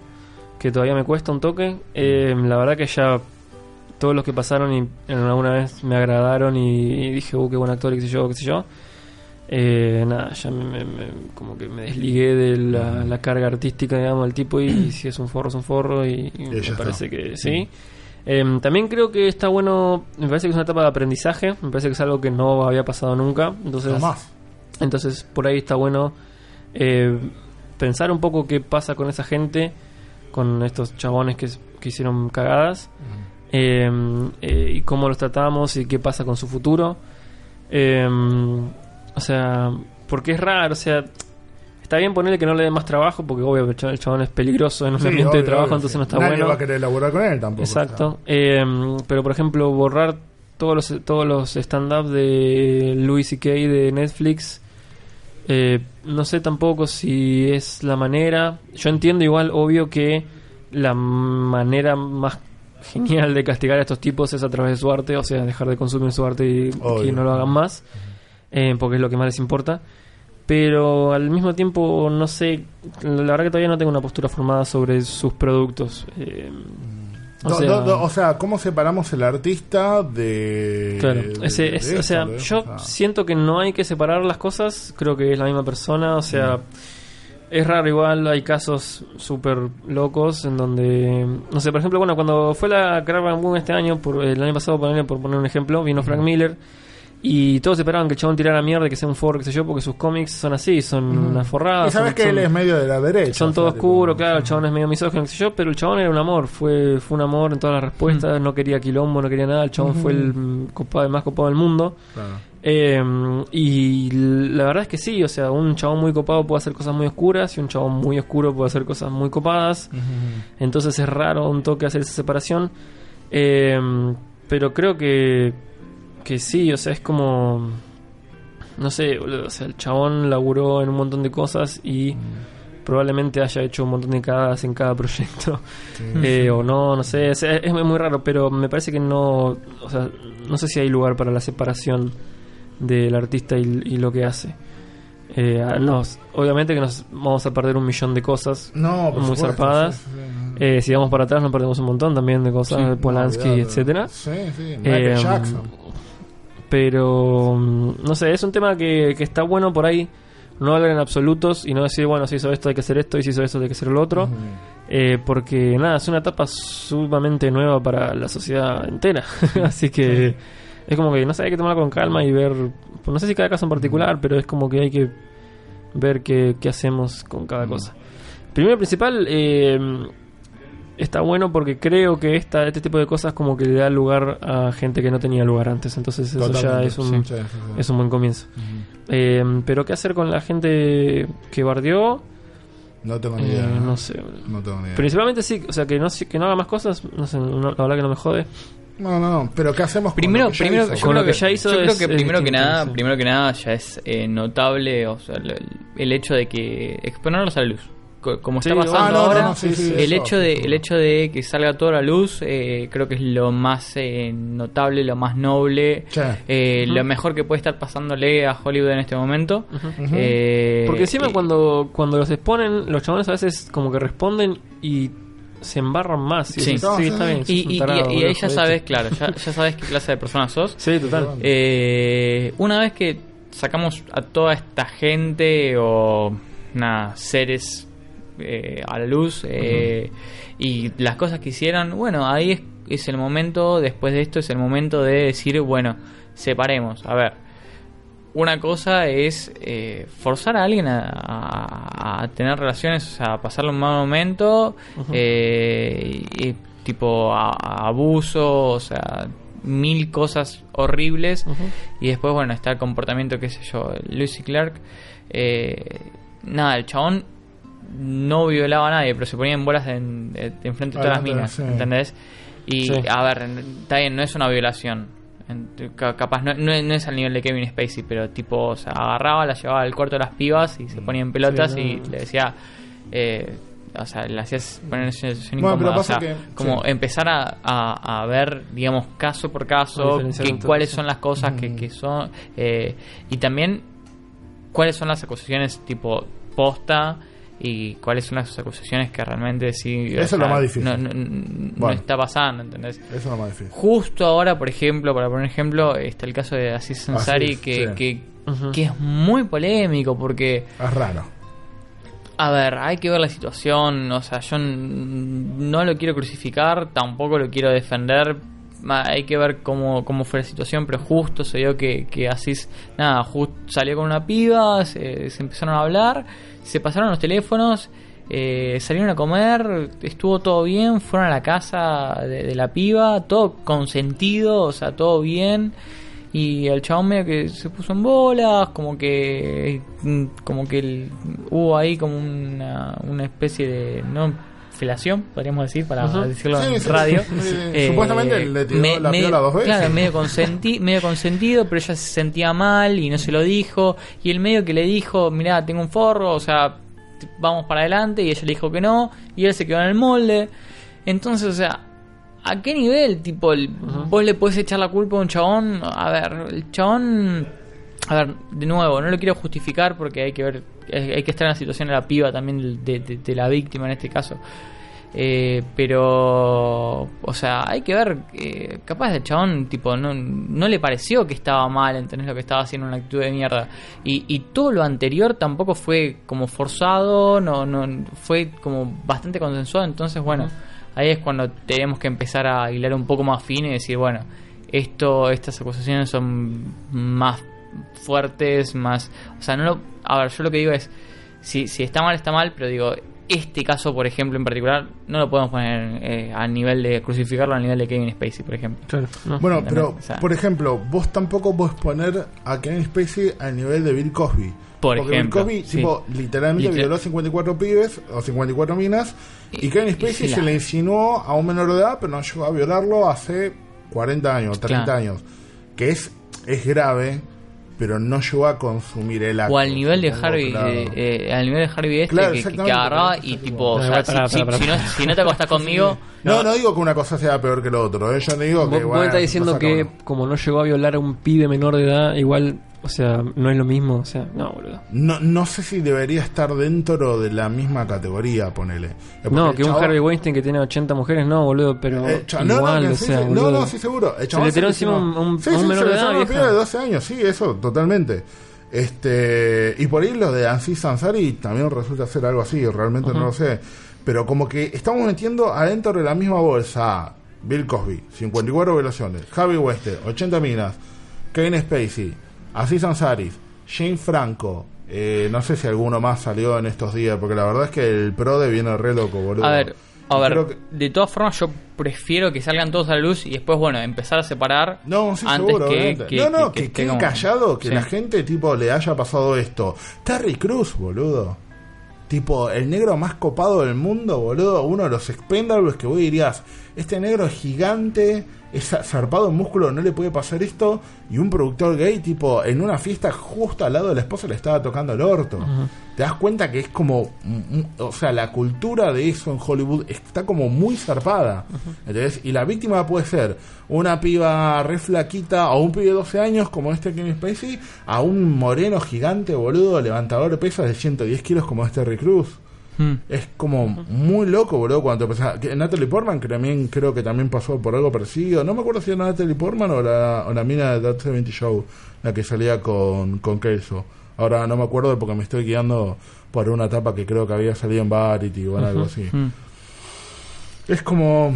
que todavía me cuesta un toque, eh, la verdad que ya todos los que pasaron y en alguna vez me agradaron y, y dije, uh, qué buen actor, qué sé yo, qué sé yo. Eh, nada, ya me, me- me- como que me desligué de la, la carga artística, digamos, del tipo y, si es un forro, es un forro y, me está. parece que sí. Eh, también creo que está bueno, me parece que es una etapa de aprendizaje, me parece que es algo que no había pasado nunca, entonces, entonces por ahí está bueno eh, pensar un poco qué pasa con esa gente, con estos chabones que, que hicieron cagadas eh, eh, y cómo los tratamos y qué pasa con su futuro. Eh, o sea, porque es raro, o sea, está bien ponerle que no le dé más trabajo, porque obvio el chabón, el chabón es peligroso en un Sí, ambiente obvio, de trabajo, obvio, entonces sí. no está Nadie bueno. va a querer laburar con él tampoco. Exacto. Eh, pero por ejemplo, borrar todos los, todos los stand-up de Louis C.K. de Netflix. eh, no sé tampoco si es la manera. Yo entiendo igual, obvio, que la manera más genial de castigar a estos tipos es a través de su arte, o sea, dejar de consumir su arte y Obvio. que no lo hagan más, eh, porque es lo que más les importa. Pero al mismo tiempo, no sé, la verdad que todavía no tengo una postura formada sobre sus productos. eh, o Do- sea- do- do- o sea, ¿cómo separamos el artista de. Claro, de- ese- de es- esto, o sea, de- yo siento que no hay que separar las cosas, creo que es la misma persona, o sea, es raro igual, hay casos súper locos en donde, no sé, por ejemplo, bueno, cuando fue la Caravan Boom este año, por el año pasado, ponerle, por poner un ejemplo, vino Frank Miller y todos esperaban que el chabón tirara mierda, que sea un forro, qué sé yo, porque sus cómics son así, son una forrada. Y sabes son- que él son- es medio de la derecha. son todo oscuro, claro, el chabón es medio misógino, qué sé yo, pero el chabón era un amor, fue, fue un amor en todas las respuestas, no quería quilombo, no quería nada, el chabón fue el, mm, copado, el más copado del mundo. claro. Eh, y la verdad es que sí, o sea, un chabón muy copado puede hacer cosas muy oscuras y un chabón muy oscuro puede hacer cosas muy copadas. Entonces es raro un toque hacer esa separación. Eh, pero creo que, que sí, o sea, es como... No sé, o sea, el chabón laburó en un montón de cosas y probablemente haya hecho un montón de cagadas en cada proyecto. Eh, o no, no sé, es, es muy raro, pero me parece que no, o sea, no sé si hay lugar para la separación del artista y, y lo que hace. Eh, ah, no, obviamente que nos vamos a perder un millón de cosas No, muy supuesto, zarpadas. sí. Eh, si vamos para atrás nos perdemos un montón también de cosas, de Polanski, No, etcétera. Sí, sí. Michael Eh, Jackson. Pero mm, no sé, es un tema que, que está bueno por ahí no hablar en absolutos y no decir, bueno, si hizo esto hay que hacer esto y si hizo esto hay que hacer lo otro. Eh, porque nada, es una etapa sumamente nueva para la sociedad entera. Así que es como que, no sé, hay que tomarla con calma y ver, pues, no sé si cada caso en particular, pero es como que hay que ver qué, qué hacemos con cada cosa. Primero principal, eh, está bueno porque creo que esta, este tipo de cosas como que le da lugar a gente que no tenía lugar antes. Entonces eso ya es un, sí, sí, sí. es un buen comienzo. Eh, pero qué hacer con la gente que bardeó, No tengo ni Eh, idea. no sé. No tengo ni idea. Principalmente sí, o sea, que no, que no haga más cosas, no sé, no- la verdad que no me jode. No, no, pero ¿qué hacemos con Primero, lo que ya primero, hizo? yo Con creo lo que ya hizo yo creo que es primero que nada, sí. primero que nada ya es eh, notable, o sea, el, el hecho de que exponerlos a la luz, Co- como Sí, está pasando ah, no, ahora, no, sí, sí, el eso, hecho de sí, el hecho de que salga toda la luz, eh, creo que es lo más eh, notable, lo más noble, Sí. eh, lo mejor que puede estar pasándole a Hollywood en este momento. Eh, Porque encima eh, cuando, cuando los exponen, los chabones a veces como que responden y se embarran más. Y Sí. decís, No, sí, está bien. y, y- tarado, y- ahí ya jodete". sabes, claro, ya, ya sabes qué clase de persona sos. Sí, total. Eh, una vez que sacamos a toda esta gente o nada, seres eh, a la luz eh, y las cosas que hicieron, bueno, ahí es, es el momento, después de esto es el momento de decir, bueno, separemos. A ver, una cosa es eh, forzar a alguien a, a- a tener relaciones, o sea, a pasarle un mal momento, y tipo a- a abuso, o sea, mil cosas horribles. Y después, bueno, está el comportamiento, qué sé yo, Lucy Clark. eh, nada, el chabón no violaba a nadie, pero se ponía en bolas de- de enfrente de todas las minas, sí. ¿entendés? Y Sí. a ver, está bien, no es una violación. En- ca- Capaz no, no es- no es al nivel de Kevin Spacey, pero tipo, o sea, agarraba, la llevaba al cuarto de las pibas y se ponía en pelotas Sí, no. y le decía, eh, o sea, le hacías poner en situación Bueno, incómoda. O sea, que- como empezar a, a- a ver, digamos, caso por caso, que- cuáles son las cosas que, que son, eh, y también cuáles son las acusaciones tipo posta y cuáles son las acusaciones que realmente sí Eso es lo más difícil. no, no- no Bueno. está pasando ¿entendés? Eso es lo más difícil. justo ahora por ejemplo para poner ejemplo está el caso de Aziz Ansari Aziz, que, sí. que, Ujú. que es muy polémico porque Es raro. a ver, hay que ver la situación, o sea, yo no lo quiero crucificar, tampoco lo quiero defender, hay que ver cómo, cómo fue la situación, pero justo se dio que, que Asís, nada, just- salió con una piba, se, se empezaron a hablar, se pasaron los teléfonos, eh, salieron a comer, estuvo todo bien, fueron a la casa de, la piba, todo consentido, o sea, todo bien. Y el chabón medio que se puso en bolas, como que mm, como que hubo ahí como una, una especie de no podríamos decir, para decirlo Sí, en sí, radio. sí. Eh, Supuestamente le tiró me- la medio- piola dos veces. Claro, medio, consenti- medio consentido, pero ella se sentía mal y no se lo dijo. Y el medio que le dijo, mirá, tengo un forro, o sea, vamos para adelante. Y ella le dijo que no, y él se quedó en el molde. Entonces, o sea, ¿a qué nivel, tipo, el- vos le podés echar la culpa a un chabón? A ver, el chabón... A ver, de nuevo, no lo quiero justificar porque hay que ver, hay que estar en la situación de la piba también, de, de- de la víctima en este caso. Eh, pero, o sea, hay que ver, eh, capaz el chabón, tipo, no, no le pareció que estaba mal, ¿entendés? Lo que estaba haciendo una actitud de mierda. Y, y todo lo anterior tampoco fue como forzado, no, no, fue como bastante consensuado. Entonces, bueno, ahí es cuando tenemos que empezar a hilar un poco más fino y decir, bueno, esto, estas acusaciones son más fuertes, más, o sea, no lo, a ver, yo lo que digo es, si, si está mal, está mal, pero digo, este caso, por ejemplo, en particular, no lo podemos poner eh, al nivel de crucificarlo al nivel de Kevin Spacey, por ejemplo. Claro, no. Bueno, También, pero, o sea. por ejemplo, vos tampoco podés poner a Kevin Spacey al nivel de Bill Cosby. Por Porque ejemplo, Bill Cosby, sí. tipo, literalmente Literal- violó 54 pibes o 54 minas. Y, Y- Kevin Spacey se la- le insinuó a un menor de edad, pero no llegó a violarlo hace 40 años, 30 Claro. años. Que es, es grave, pero no llegó a consumir el acto. O al nivel de Harvey, eh, eh, al nivel de Harvey este Claro, que- que, agarraba y tipo, o sea, si, no, si no te acostás conmigo, No, no digo que una cosa sea peor que lo otro. ¿eh? Yo no digo que. Vos, vos bueno, estás diciendo no que como no llegó a violar a un pibe menor de edad, igual, o sea, no es lo mismo, o sea, no, boludo. No, no sé si debería estar dentro de la misma categoría, ponele. Porque No, que un chabón- Harvey Weinstein que tiene 80 mujeres, no, boludo, pero Eh, cha- no, igual, no, o sí, sea, no, no, sí, seguro. El Se le tiró encima un- un- Sí, a un sí, menor de edad, lesionó una vieja. piba de 12 años, sí, eso, totalmente. Este, y por ahí lo de Ansi Sansari también resulta ser algo así, realmente no lo sé. Pero como que estamos metiendo adentro de la misma bolsa Bill Cosby, 54 violaciones, Javi Wester, 80 minas, Kevin Spacey, Aziz Ansari, Jane Franco, eh, no sé si alguno más salió en estos días, porque la verdad es que el PRODE viene re loco, boludo. a ver, a ver, que- de todas formas yo prefiero que salgan todos a la luz y después, bueno, empezar a separar No, sí, antes seguro, que, que, no, no, que, quede como- callado, que Sí. la gente, tipo, le haya pasado esto. Terry Cruz, boludo. Tipo, el negro más copado del mundo, boludo. Uno de los expendables que vos dirías, este negro es gigante, es za- zarpado en músculo, no le puede pasar esto. Y un productor gay, tipo, en una fiesta justo al lado de la esposa le estaba tocando el orto. Te das cuenta que es como, mm, mm, o sea, la cultura de eso en Hollywood está como muy zarpada. ¿entendés? Y la víctima puede ser una piba re flaquita o un pibe de 12 años como este Kevin Spacey, a un moreno gigante, boludo, levantador de pesas de 110 kilos como este Rick Cruz. Hmm. Es como muy loco, boludo, cuando te pensás... que Natalie Portman que también creo que también pasó por algo parecido. No me acuerdo si era Natalie Portman o la, o la mina de That 70 Show, la que salía con, con Kelso. Ahora no me acuerdo porque me estoy guiando por una etapa que creo que había salido en Variety o en algo así. Hmm. Es como...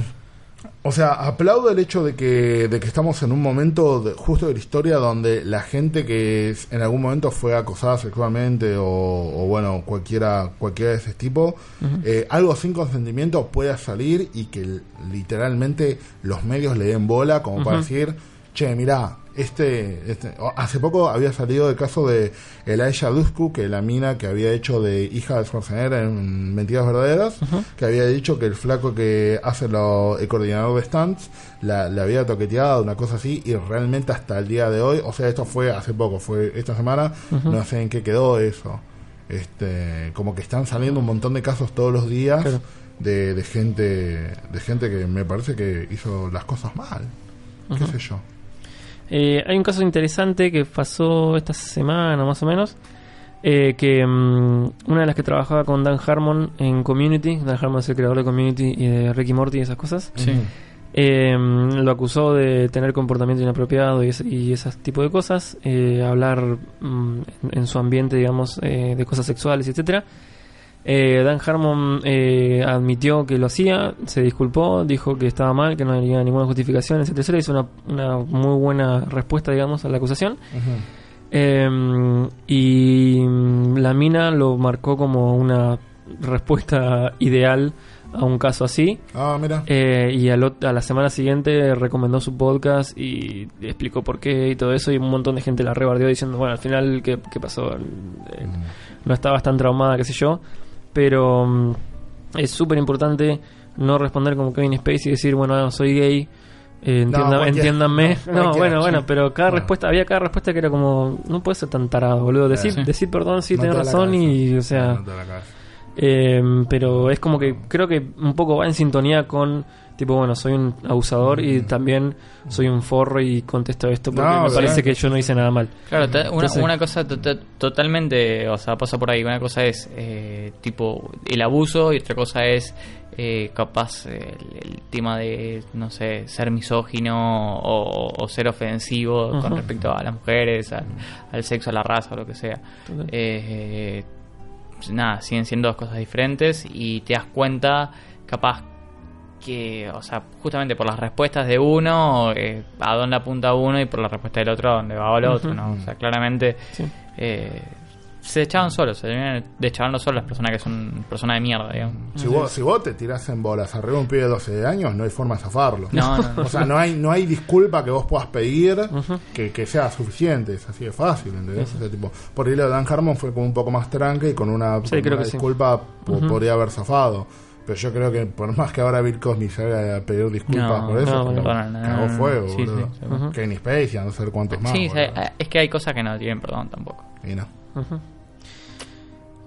O sea, aplaudo el hecho de que, de que estamos en un momento de- justo de la historia donde la gente que es- en algún momento fue acosada sexualmente o, o bueno, cualquiera, cualquiera de ese tipo, eh, algo sin consentimiento pueda salir y que literalmente los medios le den bola como para decir, che, mirá, este, este- hace poco había salido el caso de Elijah Dushku, que la mina que había hecho de hija de Schwarzenegger en Mentiras Verdaderas, que había dicho que el flaco que hace lo, el coordinador de stunts la, la había toqueteado, una cosa así, y realmente hasta el día de hoy, o sea, esto fue hace poco, fue esta semana, no sé en qué quedó eso. Este, como que están saliendo un montón de casos todos los días Claro. de, de gente de gente que me parece que hizo las cosas mal. ¿Qué sé yo? Eh, hay un caso interesante que pasó esta semana, más o menos. eh, que mm, una de las que trabajaba con Dan Harmon en Community, Dan Harmon es el creador de Community y de Ricky Morty y esas cosas, Sí. eh, lo acusó de tener comportamiento inapropiado y, ese, y ese tipo de cosas, eh, hablar mm, en, en su ambiente, digamos, de cosas sexuales, etcétera. Eh, Dan Harmon eh, admitió que lo hacía, se disculpó, dijo que estaba mal, que no había ninguna justificación, etcétera, etcétera. Hizo una, una muy buena respuesta, digamos, a la acusación. Eh, y mm, la mina lo marcó como una respuesta ideal a un caso así. Ah, mira. Eh, y al ot- a la semana siguiente recomendó su podcast y explicó por qué y todo eso. Y un montón de gente la rebardeó diciendo: Bueno, al final, ¿qué, qué pasó? Eh, no estabas tan traumada, qué sé yo. Pero mm, es súper importante no responder como Kevin Spacey y decir: Bueno, soy gay. eh, entienda- cualquiera- entiéndanme. no, No, bueno, bueno, pero cada No. respuesta, había cada respuesta que era como: No puedes ser tan tarado, boludo. Decir, Sí. decir perdón, sí, No tenés razón. Y, o sea. No. Eh, pero es como que creo que un poco va en sintonía con tipo bueno soy un abusador y también soy un forro y contesto esto porque No, me parece que yo no hice nada mal. Claro, una, Entonces- una cosa to- to- totalmente, o sea, pasa por ahí. Una cosa es eh, tipo el abuso y otra cosa es eh, capaz el, el tema de, no sé, ser misógino o, o ser ofensivo con respecto a las mujeres, al, al sexo, a la raza o lo que sea. Eh, nada, siguen siendo dos cosas diferentes y te das cuenta, capaz que, o sea, justamente por las respuestas de uno, eh, a dónde apunta uno y por la respuesta del otro, a dónde va el otro. ¿no? O sea, claramente Sí. eh, se echaban solos, se vienen deschavando solos las personas que son personas de mierda, digamos. Si vos, si vos te tirás en bolas arriba de un pibe de 12 años, no hay forma de zafarlo. No, no, no. O sea, no hay, no hay disculpa que vos puedas pedir que, que sea suficiente. Es así de fácil, ¿entendés? O sea, tipo, por ahí lo de Dan Harmon fue como un poco más tranca y con una, Sí, con creo una que sí. disculpa po- podría haber zafado. Pero yo creo que por más que ahora Bill Cosby salga a pedir disculpas No, por eso, no, no, cagó fuego, Sí, boludo. sí, Ujú. Kenny Spacey, a no sé cuántos más. sí, boludo. sí, es que hay cosas que no tienen perdón tampoco. Y no. Ujú.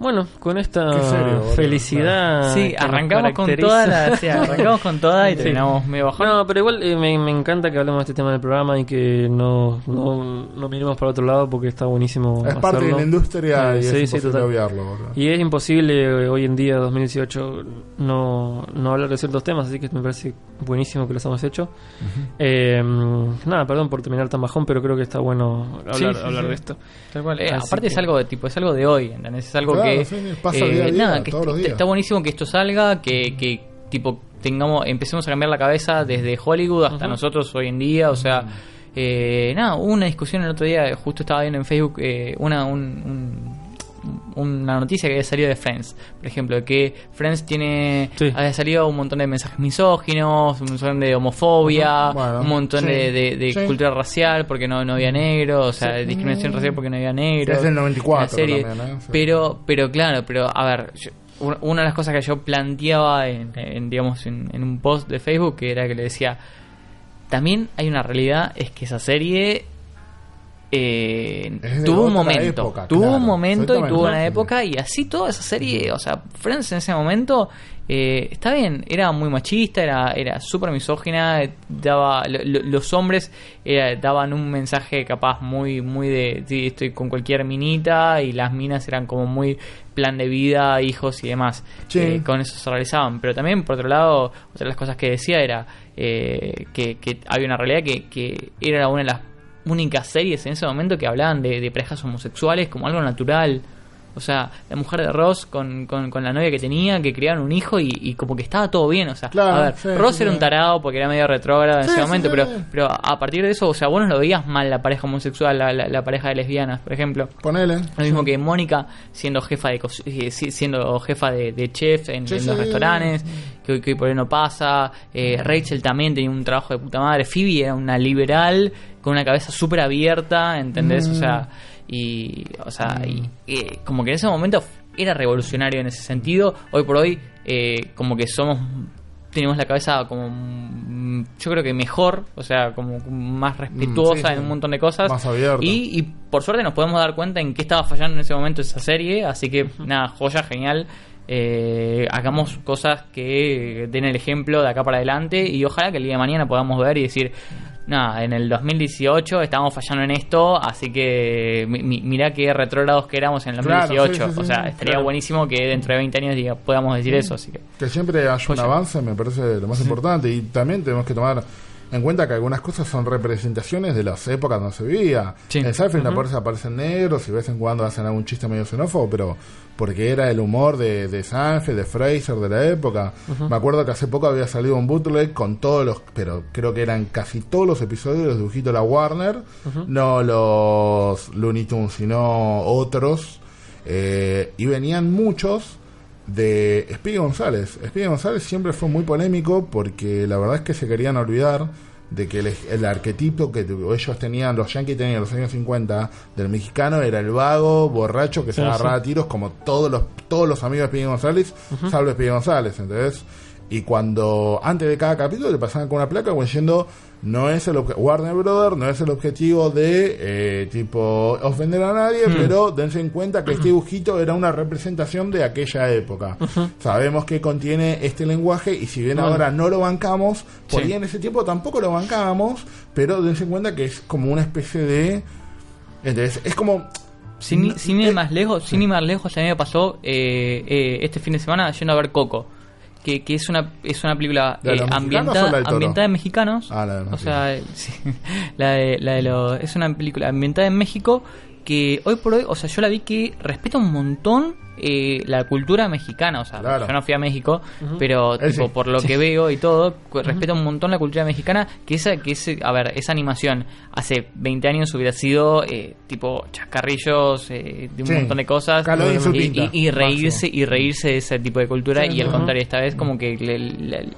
Bueno con esta serio, felicidad Sí, arrancamos con toda la, sí, arrancamos con toda y Sí. terminamos medio bajón. no pero igual eh, me, me encanta que hablemos de este tema del programa y que no, no, no miremos para otro lado porque está buenísimo Es parte de hacerlo. la industria Eh, y sí, es sí, imposible total. obviarlo, boludo. Y es imposible eh, hoy en día, 2018, no, no hablar de ciertos temas, así que me parece buenísimo que los hemos hecho. Eh, nada, perdón por terminar tan bajón, pero creo que está bueno hablar, Sí, sí, hablar sí. de esto. Tal cual. Eh, aparte que- es algo de tipo, es algo de hoy, ¿entendés? Es algo Claro, que sí, pasa día a día, nada, que todos los est- días. está buenísimo que esto salga, que, que tipo tengamos, empecemos a cambiar la cabeza desde Hollywood hasta nosotros hoy en día, o sea, eh, nada, hubo una discusión el otro día, justo estaba viendo en Facebook eh, una un- un- una noticia que había salido de Friends, por ejemplo, que Friends tiene Sí. había salido un montón de mensajes misóginos, un montón de homofobia, bueno, un montón sí, de, de- de sí. cultura racial porque no, no había negro, o sea, de discriminación racial porque no había negro. Es del 94 en la serie. también, ¿eh? Sí. Pero, pero claro, pero a ver, yo- una una de las cosas que yo planteaba en, en, digamos en, en un post de Facebook que era que le decía también hay una realidad es que esa serie eh, tuvo un momento época, tuvo claro, un momento y tuvo una época y así toda esa serie o sea Friends en ese momento eh, está bien era muy machista era era súper misógina daba lo- lo- los hombres eh, daban un mensaje capaz muy muy de sí, estoy con cualquier minita y las minas eran como muy plan de vida hijos y demás Sí. Eh, con eso se realizaban pero también por otro lado otra de las cosas que decía era eh, que, que había una realidad que, que era una de las únicas series en ese momento que hablaban de, de parejas homosexuales como algo natural. O sea, la mujer de Ross con, con, con la novia que tenía, que criaron un hijo y, y como que estaba todo bien. O sea, Claro, a ver, sí, Ross sí, era un tarado porque era medio retrógrado en ese momento, pero pero a partir de eso, o sea, vos no lo veías mal la pareja homosexual, la, la, la pareja de lesbianas, por ejemplo. Ponele. Lo mismo que Mónica siendo jefa de eh, si- siendo jefa de, de chef en, los restaurantes, que hoy, que hoy por hoy no pasa. Eh, Rachel también tenía un trabajo de puta madre. Phoebe era una liberal con una cabeza súper abierta, ¿entendés? O sea, y, o sea, y, eh, como que en ese momento era revolucionario en ese sentido. Hoy por hoy, eh, como que somos tenemos la cabeza como mm, yo creo que mejor, o sea, como más respetuosa Mm, sí, sí. en un montón de cosas Más abierta. y, y por suerte nos podemos dar cuenta en qué estaba fallando en ese momento esa serie, así que nada, joya, genial. Eh, hagamos cosas que den el ejemplo de acá para adelante y ojalá que el día de mañana podamos ver y decir, nada, en el 2018 estábamos fallando en esto, así que mi- mi- mirá qué retrógrados que éramos en el Claro, 2018. sí, sí, o sea, sí, estaría claro. buenísimo que dentro de 20 años diga, podamos decir eso, así que... Que siempre haya un Joya. avance me parece lo más importante. Y también tenemos que tomar en cuenta que algunas cosas son representaciones de las épocas donde se vivía. Sí. En Seinfeld aparece, aparecen negros y de vez en cuando hacen algún chiste medio xenófobo, pero porque era el humor de, de Seinfeld, de Fraser de la época. Me acuerdo que hace poco había salido un bootleg con todos los, pero creo que eran casi todos los episodios de los dibujitos de la Warner, no los Looney Tunes, sino otros. Eh, y venían muchos de Speedy González. Speedy González siempre fue muy polémico porque la verdad es que se querían olvidar de que el, el arquetipo que ellos tenían, los yankees tenían en los años 50 del mexicano era el vago, borracho que se Sí, agarraba sí. a tiros como todos los todos los amigos de Speedy González, salvo Speedy González, entonces y cuando antes de cada capítulo le pasaban con una placa como diciendo no es el Warner Brother no es el objetivo de eh, tipo ofender a nadie pero dense en cuenta que este dibujito era una representación de aquella época. Sabemos que contiene este lenguaje y si bien Bueno. ahora no lo bancamos por Sí. ahí en ese tiempo tampoco lo bancábamos pero dense en cuenta que es como una especie de entonces es como Sin, No, sin ir eh, más lejos, sin ir más lejos, a mí me pasó eh, eh, este fin de semana yendo a ver Coco, que, que es una es una película ¿De eh, ambientada Toro? ambientada en mexicanos. Ah, la de o sea, sí, la de, la de los es una película ambientada en México que hoy por hoy, o sea, yo la vi que respeta un montón eh, la cultura mexicana, o sea, Claro. yo no fui a México, pero tipo sí. por lo que veo y todo, respeta un montón la cultura mexicana, que esa que ese, a ver, esa animación hace 20 años hubiera sido eh, tipo chascarrillos eh, de un Sí. montón de cosas y, tinta, y- y reírse y reírse de ese tipo de cultura y al contrario esta vez como que le, le-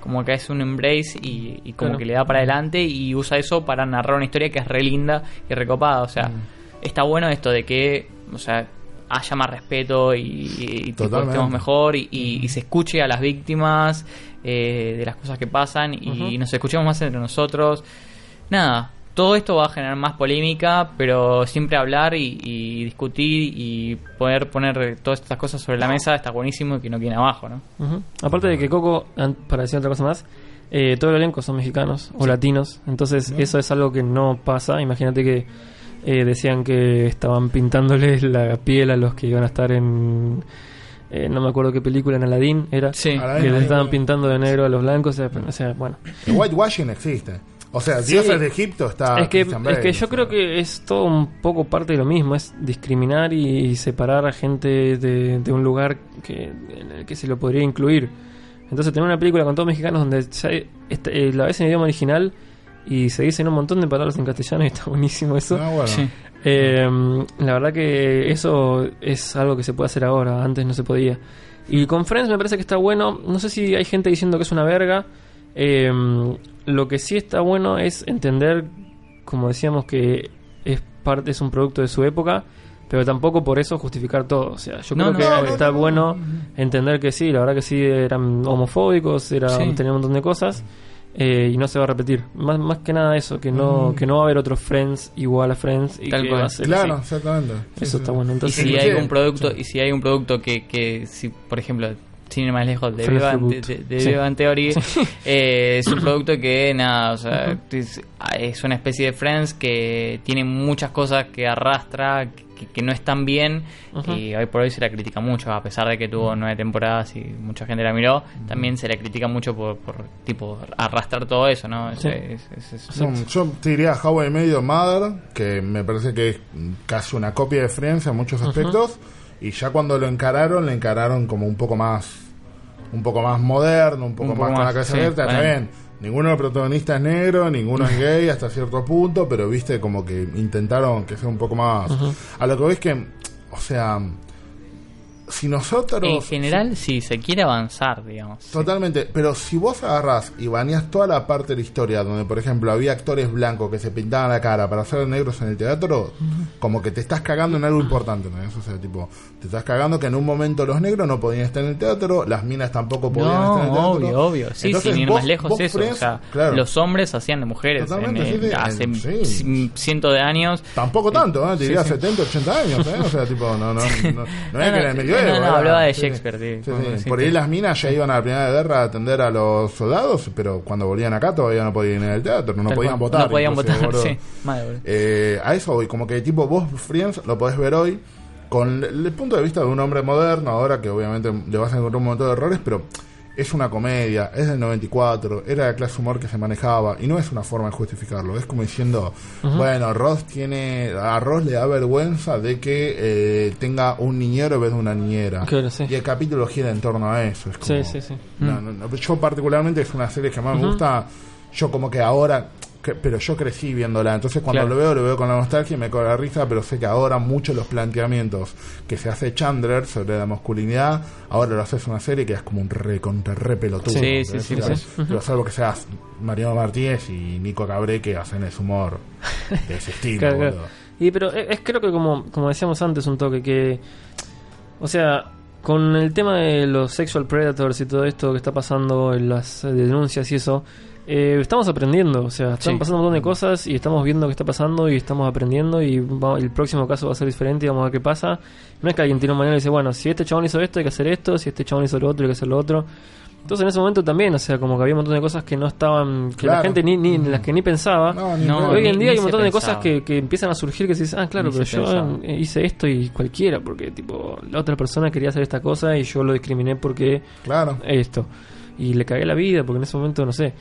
como que es un embrace y, y como Claro. que le da para adelante y usa eso para narrar una historia que es re linda y recopada o sea está bueno esto de que o sea haya más respeto y, y tipo, estemos mejor y, y- y se escuche a las víctimas eh, de las cosas que pasan y nos escuchemos más entre nosotros nada todo esto va a generar más polémica, pero siempre hablar y, y discutir y poder poner todas estas cosas sobre la mesa está buenísimo y que no quede abajo, ¿no? Ujú. Aparte de que Coco, para decir otra cosa más, eh, todo el elenco son mexicanos o latinos, entonces eso es algo que no pasa. Imagínate que eh, decían que estaban pintándoles la piel a los que iban a estar en. eh, no me acuerdo qué película, en Aladdin era. Sí. Aladdin. Que les Aladdin. estaban pintando de negro a los blancos. O sea, o sea, bueno. el whitewashing existe o sea Sí. dioses de Egipto está es que, es que o yo sea. creo que es todo un poco parte de lo mismo, es discriminar y separar a gente de, de un lugar que, en el que se lo podría incluir. Entonces tener una película con todos mexicanos donde ya, este, eh, la ves en idioma original y se dicen un montón de palabras en castellano y está buenísimo eso. Ah, bueno. Sí. Eh, la verdad que eso es algo que se puede hacer ahora, antes no se podía. Y con Friends me parece que está bueno, no sé si hay gente diciendo que es una verga. Eh, lo que sí está bueno es entender, como decíamos, que es parte es un producto de su época pero tampoco por eso justificar todo. O sea, yo No, creo no, que no, está no, bueno entender que sí, la verdad que sí eran homofóbicos, era, Sí. tenían un montón de cosas. Eh, y no se va a repetir. Más, más que nada eso, que no, que no va a haber otro Friends igual a Friends. Y Tal que cual. va a ser Claro, así. exactamente. Sí, Eso sí. está bueno. Y Entonces, si Sí, hay un producto, Sí. y si hay un producto que, que si por ejemplo, sin ir más lejos, de Friends Viva, Reboot. de, de- Theory, eh, es un producto que nada, o sea, es, es una especie de Friends que tiene muchas cosas que arrastra, que, que no están bien, y hoy por hoy se la critica mucho, a pesar de que tuvo nueve temporadas y mucha gente la miró, también se la critica mucho por, por tipo arrastrar todo eso, ¿no? Es- Sí. es- es- es- No, yo te diría How I Your Mother, que me parece que es casi una copia de Friends en muchos aspectos. Y ya cuando lo encararon, lo encararon como un poco más un poco más moderno, un poco Un más con la cabeza sí, abierta. Está bien, ninguno de los protagonistas es negro, ninguno es gay hasta cierto punto, pero viste como que intentaron que sea un poco más... A lo que ves que, o sea, si nosotros... en general, si se quiere avanzar, digamos. Totalmente, pero si vos agarrás y bañás toda la parte de la historia donde, por ejemplo, había actores blancos que se pintaban la cara para hacer negros en el teatro, como que te estás cagando en algo importante, ¿no? O sea, tipo, te estás cagando que en un momento los negros no podían estar en el teatro, las minas tampoco podían estar en el No, teatro. obvio, obvio. Sí, Entonces, sin ir vos- más lejos eso. O sea, claro. los hombres hacían de mujeres Totalmente, en- sí, en- sí, hace cientos de años. Tampoco tanto, ¿eh? Te diría sí. 70, 80 años, ¿eh? O sea, tipo, no, no, no, no, es No, que en no, no, hablaba de Shakespeare, sí. Por ahí las minas ya iban a la Primera Guerra a atender a los soldados, pero cuando volvían acá todavía no podían ir al teatro, no Tal podían votar. No podían votar, sí. Madre. Eh, a eso voy, como que tipo vos, Friends, lo podés ver hoy con el punto de vista de un hombre moderno, ahora que obviamente le vas a encontrar un montón de errores, pero es una comedia, es del 94, era la clase humor que se manejaba y no es una forma de justificarlo, es como diciendo, bueno, Ross tiene, a Ross le da vergüenza de que eh, tenga un niñero en vez de una niñera. Claro, sí. Y el capítulo gira en torno a eso. Es como, Sí, sí, sí. no, no, no, yo particularmente es una serie que más me gusta. Yo como que ahora, que- pero yo crecí viéndola, entonces cuando Claro. lo veo, lo veo con la nostalgia y me coge la risa, pero sé que ahora muchos los planteamientos que se hace Chandler sobre la masculinidad, ahora lo haces una serie que es como un re contra re pelotudo. Sí, sí, sí, sí. pero salvo que seas Mariano Martínez y Nico Cabré que hacen ese humor de ese estilo. Claro, claro. boludo. Y pero es, es creo que como, como decíamos antes un toque que o sea, con el tema de los sexual predators y todo esto que está pasando en las eh, denuncias y eso, eh, estamos aprendiendo, o sea, están Sí. pasando un montón de cosas y estamos viendo qué está pasando y estamos aprendiendo y va- el próximo caso va a ser diferente y vamos a ver qué pasa. No es que alguien tiene un manual y dice, bueno, si este chabón hizo esto hay que hacer esto, si este chabón hizo lo otro hay que hacer lo otro. Entonces en ese momento también, o sea, como que había un montón de cosas que no estaban, que la gente ni, ni las que ni pensaba. No, ni No, hoy en día ni hay un se montón de pensaba. cosas que, que empiezan a surgir que dices, ah, claro, Ni pero se yo pensaba. eh, hice esto y cualquiera, porque tipo la otra persona quería hacer esta cosa y yo lo discriminé porque Claro. esto. Y le cagué la vida porque en ese momento no sé.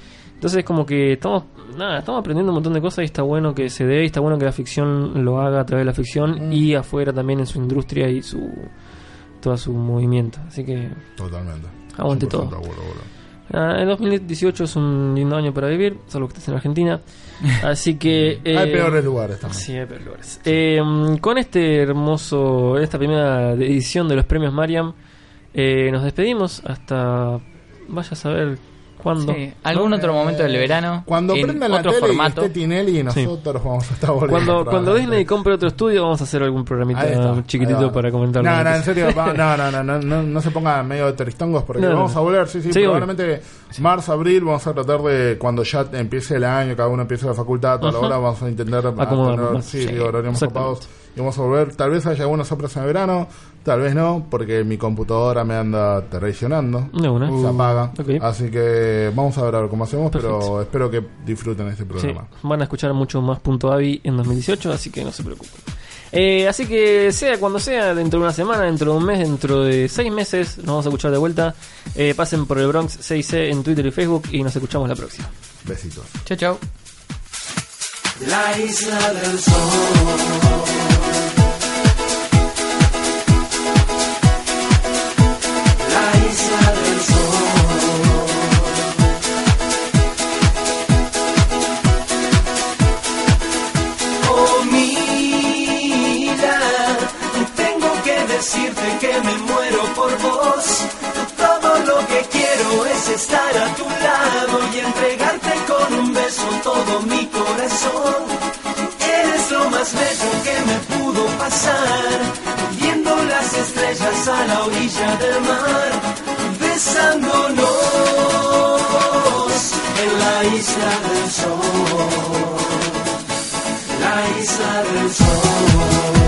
Entonces es como que estamos, nada, estamos aprendiendo un montón de cosas y está bueno que se dé y está bueno que la ficción lo haga a través de la ficción Mm. y afuera también en su industria y su todo su movimiento. Así que Totalmente. Aguante 100% todo. boludo. ah, el 2018 es un lindo año para vivir, solo que estés en Argentina. Así que... Hay eh, peores lugares también. Sí, hay peores lugares. Eh, con este hermoso, esta primera edición de los premios Mariam, eh, nos despedimos hasta vaya a saber cuándo. Sí, algún ¿no? otro momento del verano. Cuando en prendan la otro tele formato. y esté Tinelli y nosotros vamos a estar volviendo. Cuando, cuando. Disney compre otro estudio, vamos a hacer algún programita chiquitito para comentar. No, la no, en serio, no, no, no, no, no, no se ponga medio de teristongos porque No, vamos no. a volver, sí, sí, Sí, probablemente marzo, abril, vamos a tratar de, cuando ya empiece el año, cada uno empiece la facultad, toda la hora, vamos a intentar más. sí, Sí, horarios. Y vamos a volver, tal vez haya algunas sorpresas en verano, tal vez no, porque mi computadora me anda traicionando. De una. Se apaga. Ok. Así que vamos a ver, a ver cómo hacemos, pero espero que disfruten este Sí, programa. van a escuchar mucho más Punto Avi en 2018, así que no se preocupen. Eh, así que sea cuando sea, dentro de una semana, dentro de un mes, dentro de seis meses, nos vamos a escuchar de vuelta. Eh, pasen por el Bronx 6C en Twitter y Facebook y nos escuchamos la próxima. Besitos. Chau, chau. La isla del sol. estar a tu lado y entregarte con un beso todo mi corazón. Eres lo más bello que me pudo pasar, viendo las estrellas a la orilla del mar, besándonos en la isla del sol, la isla del sol.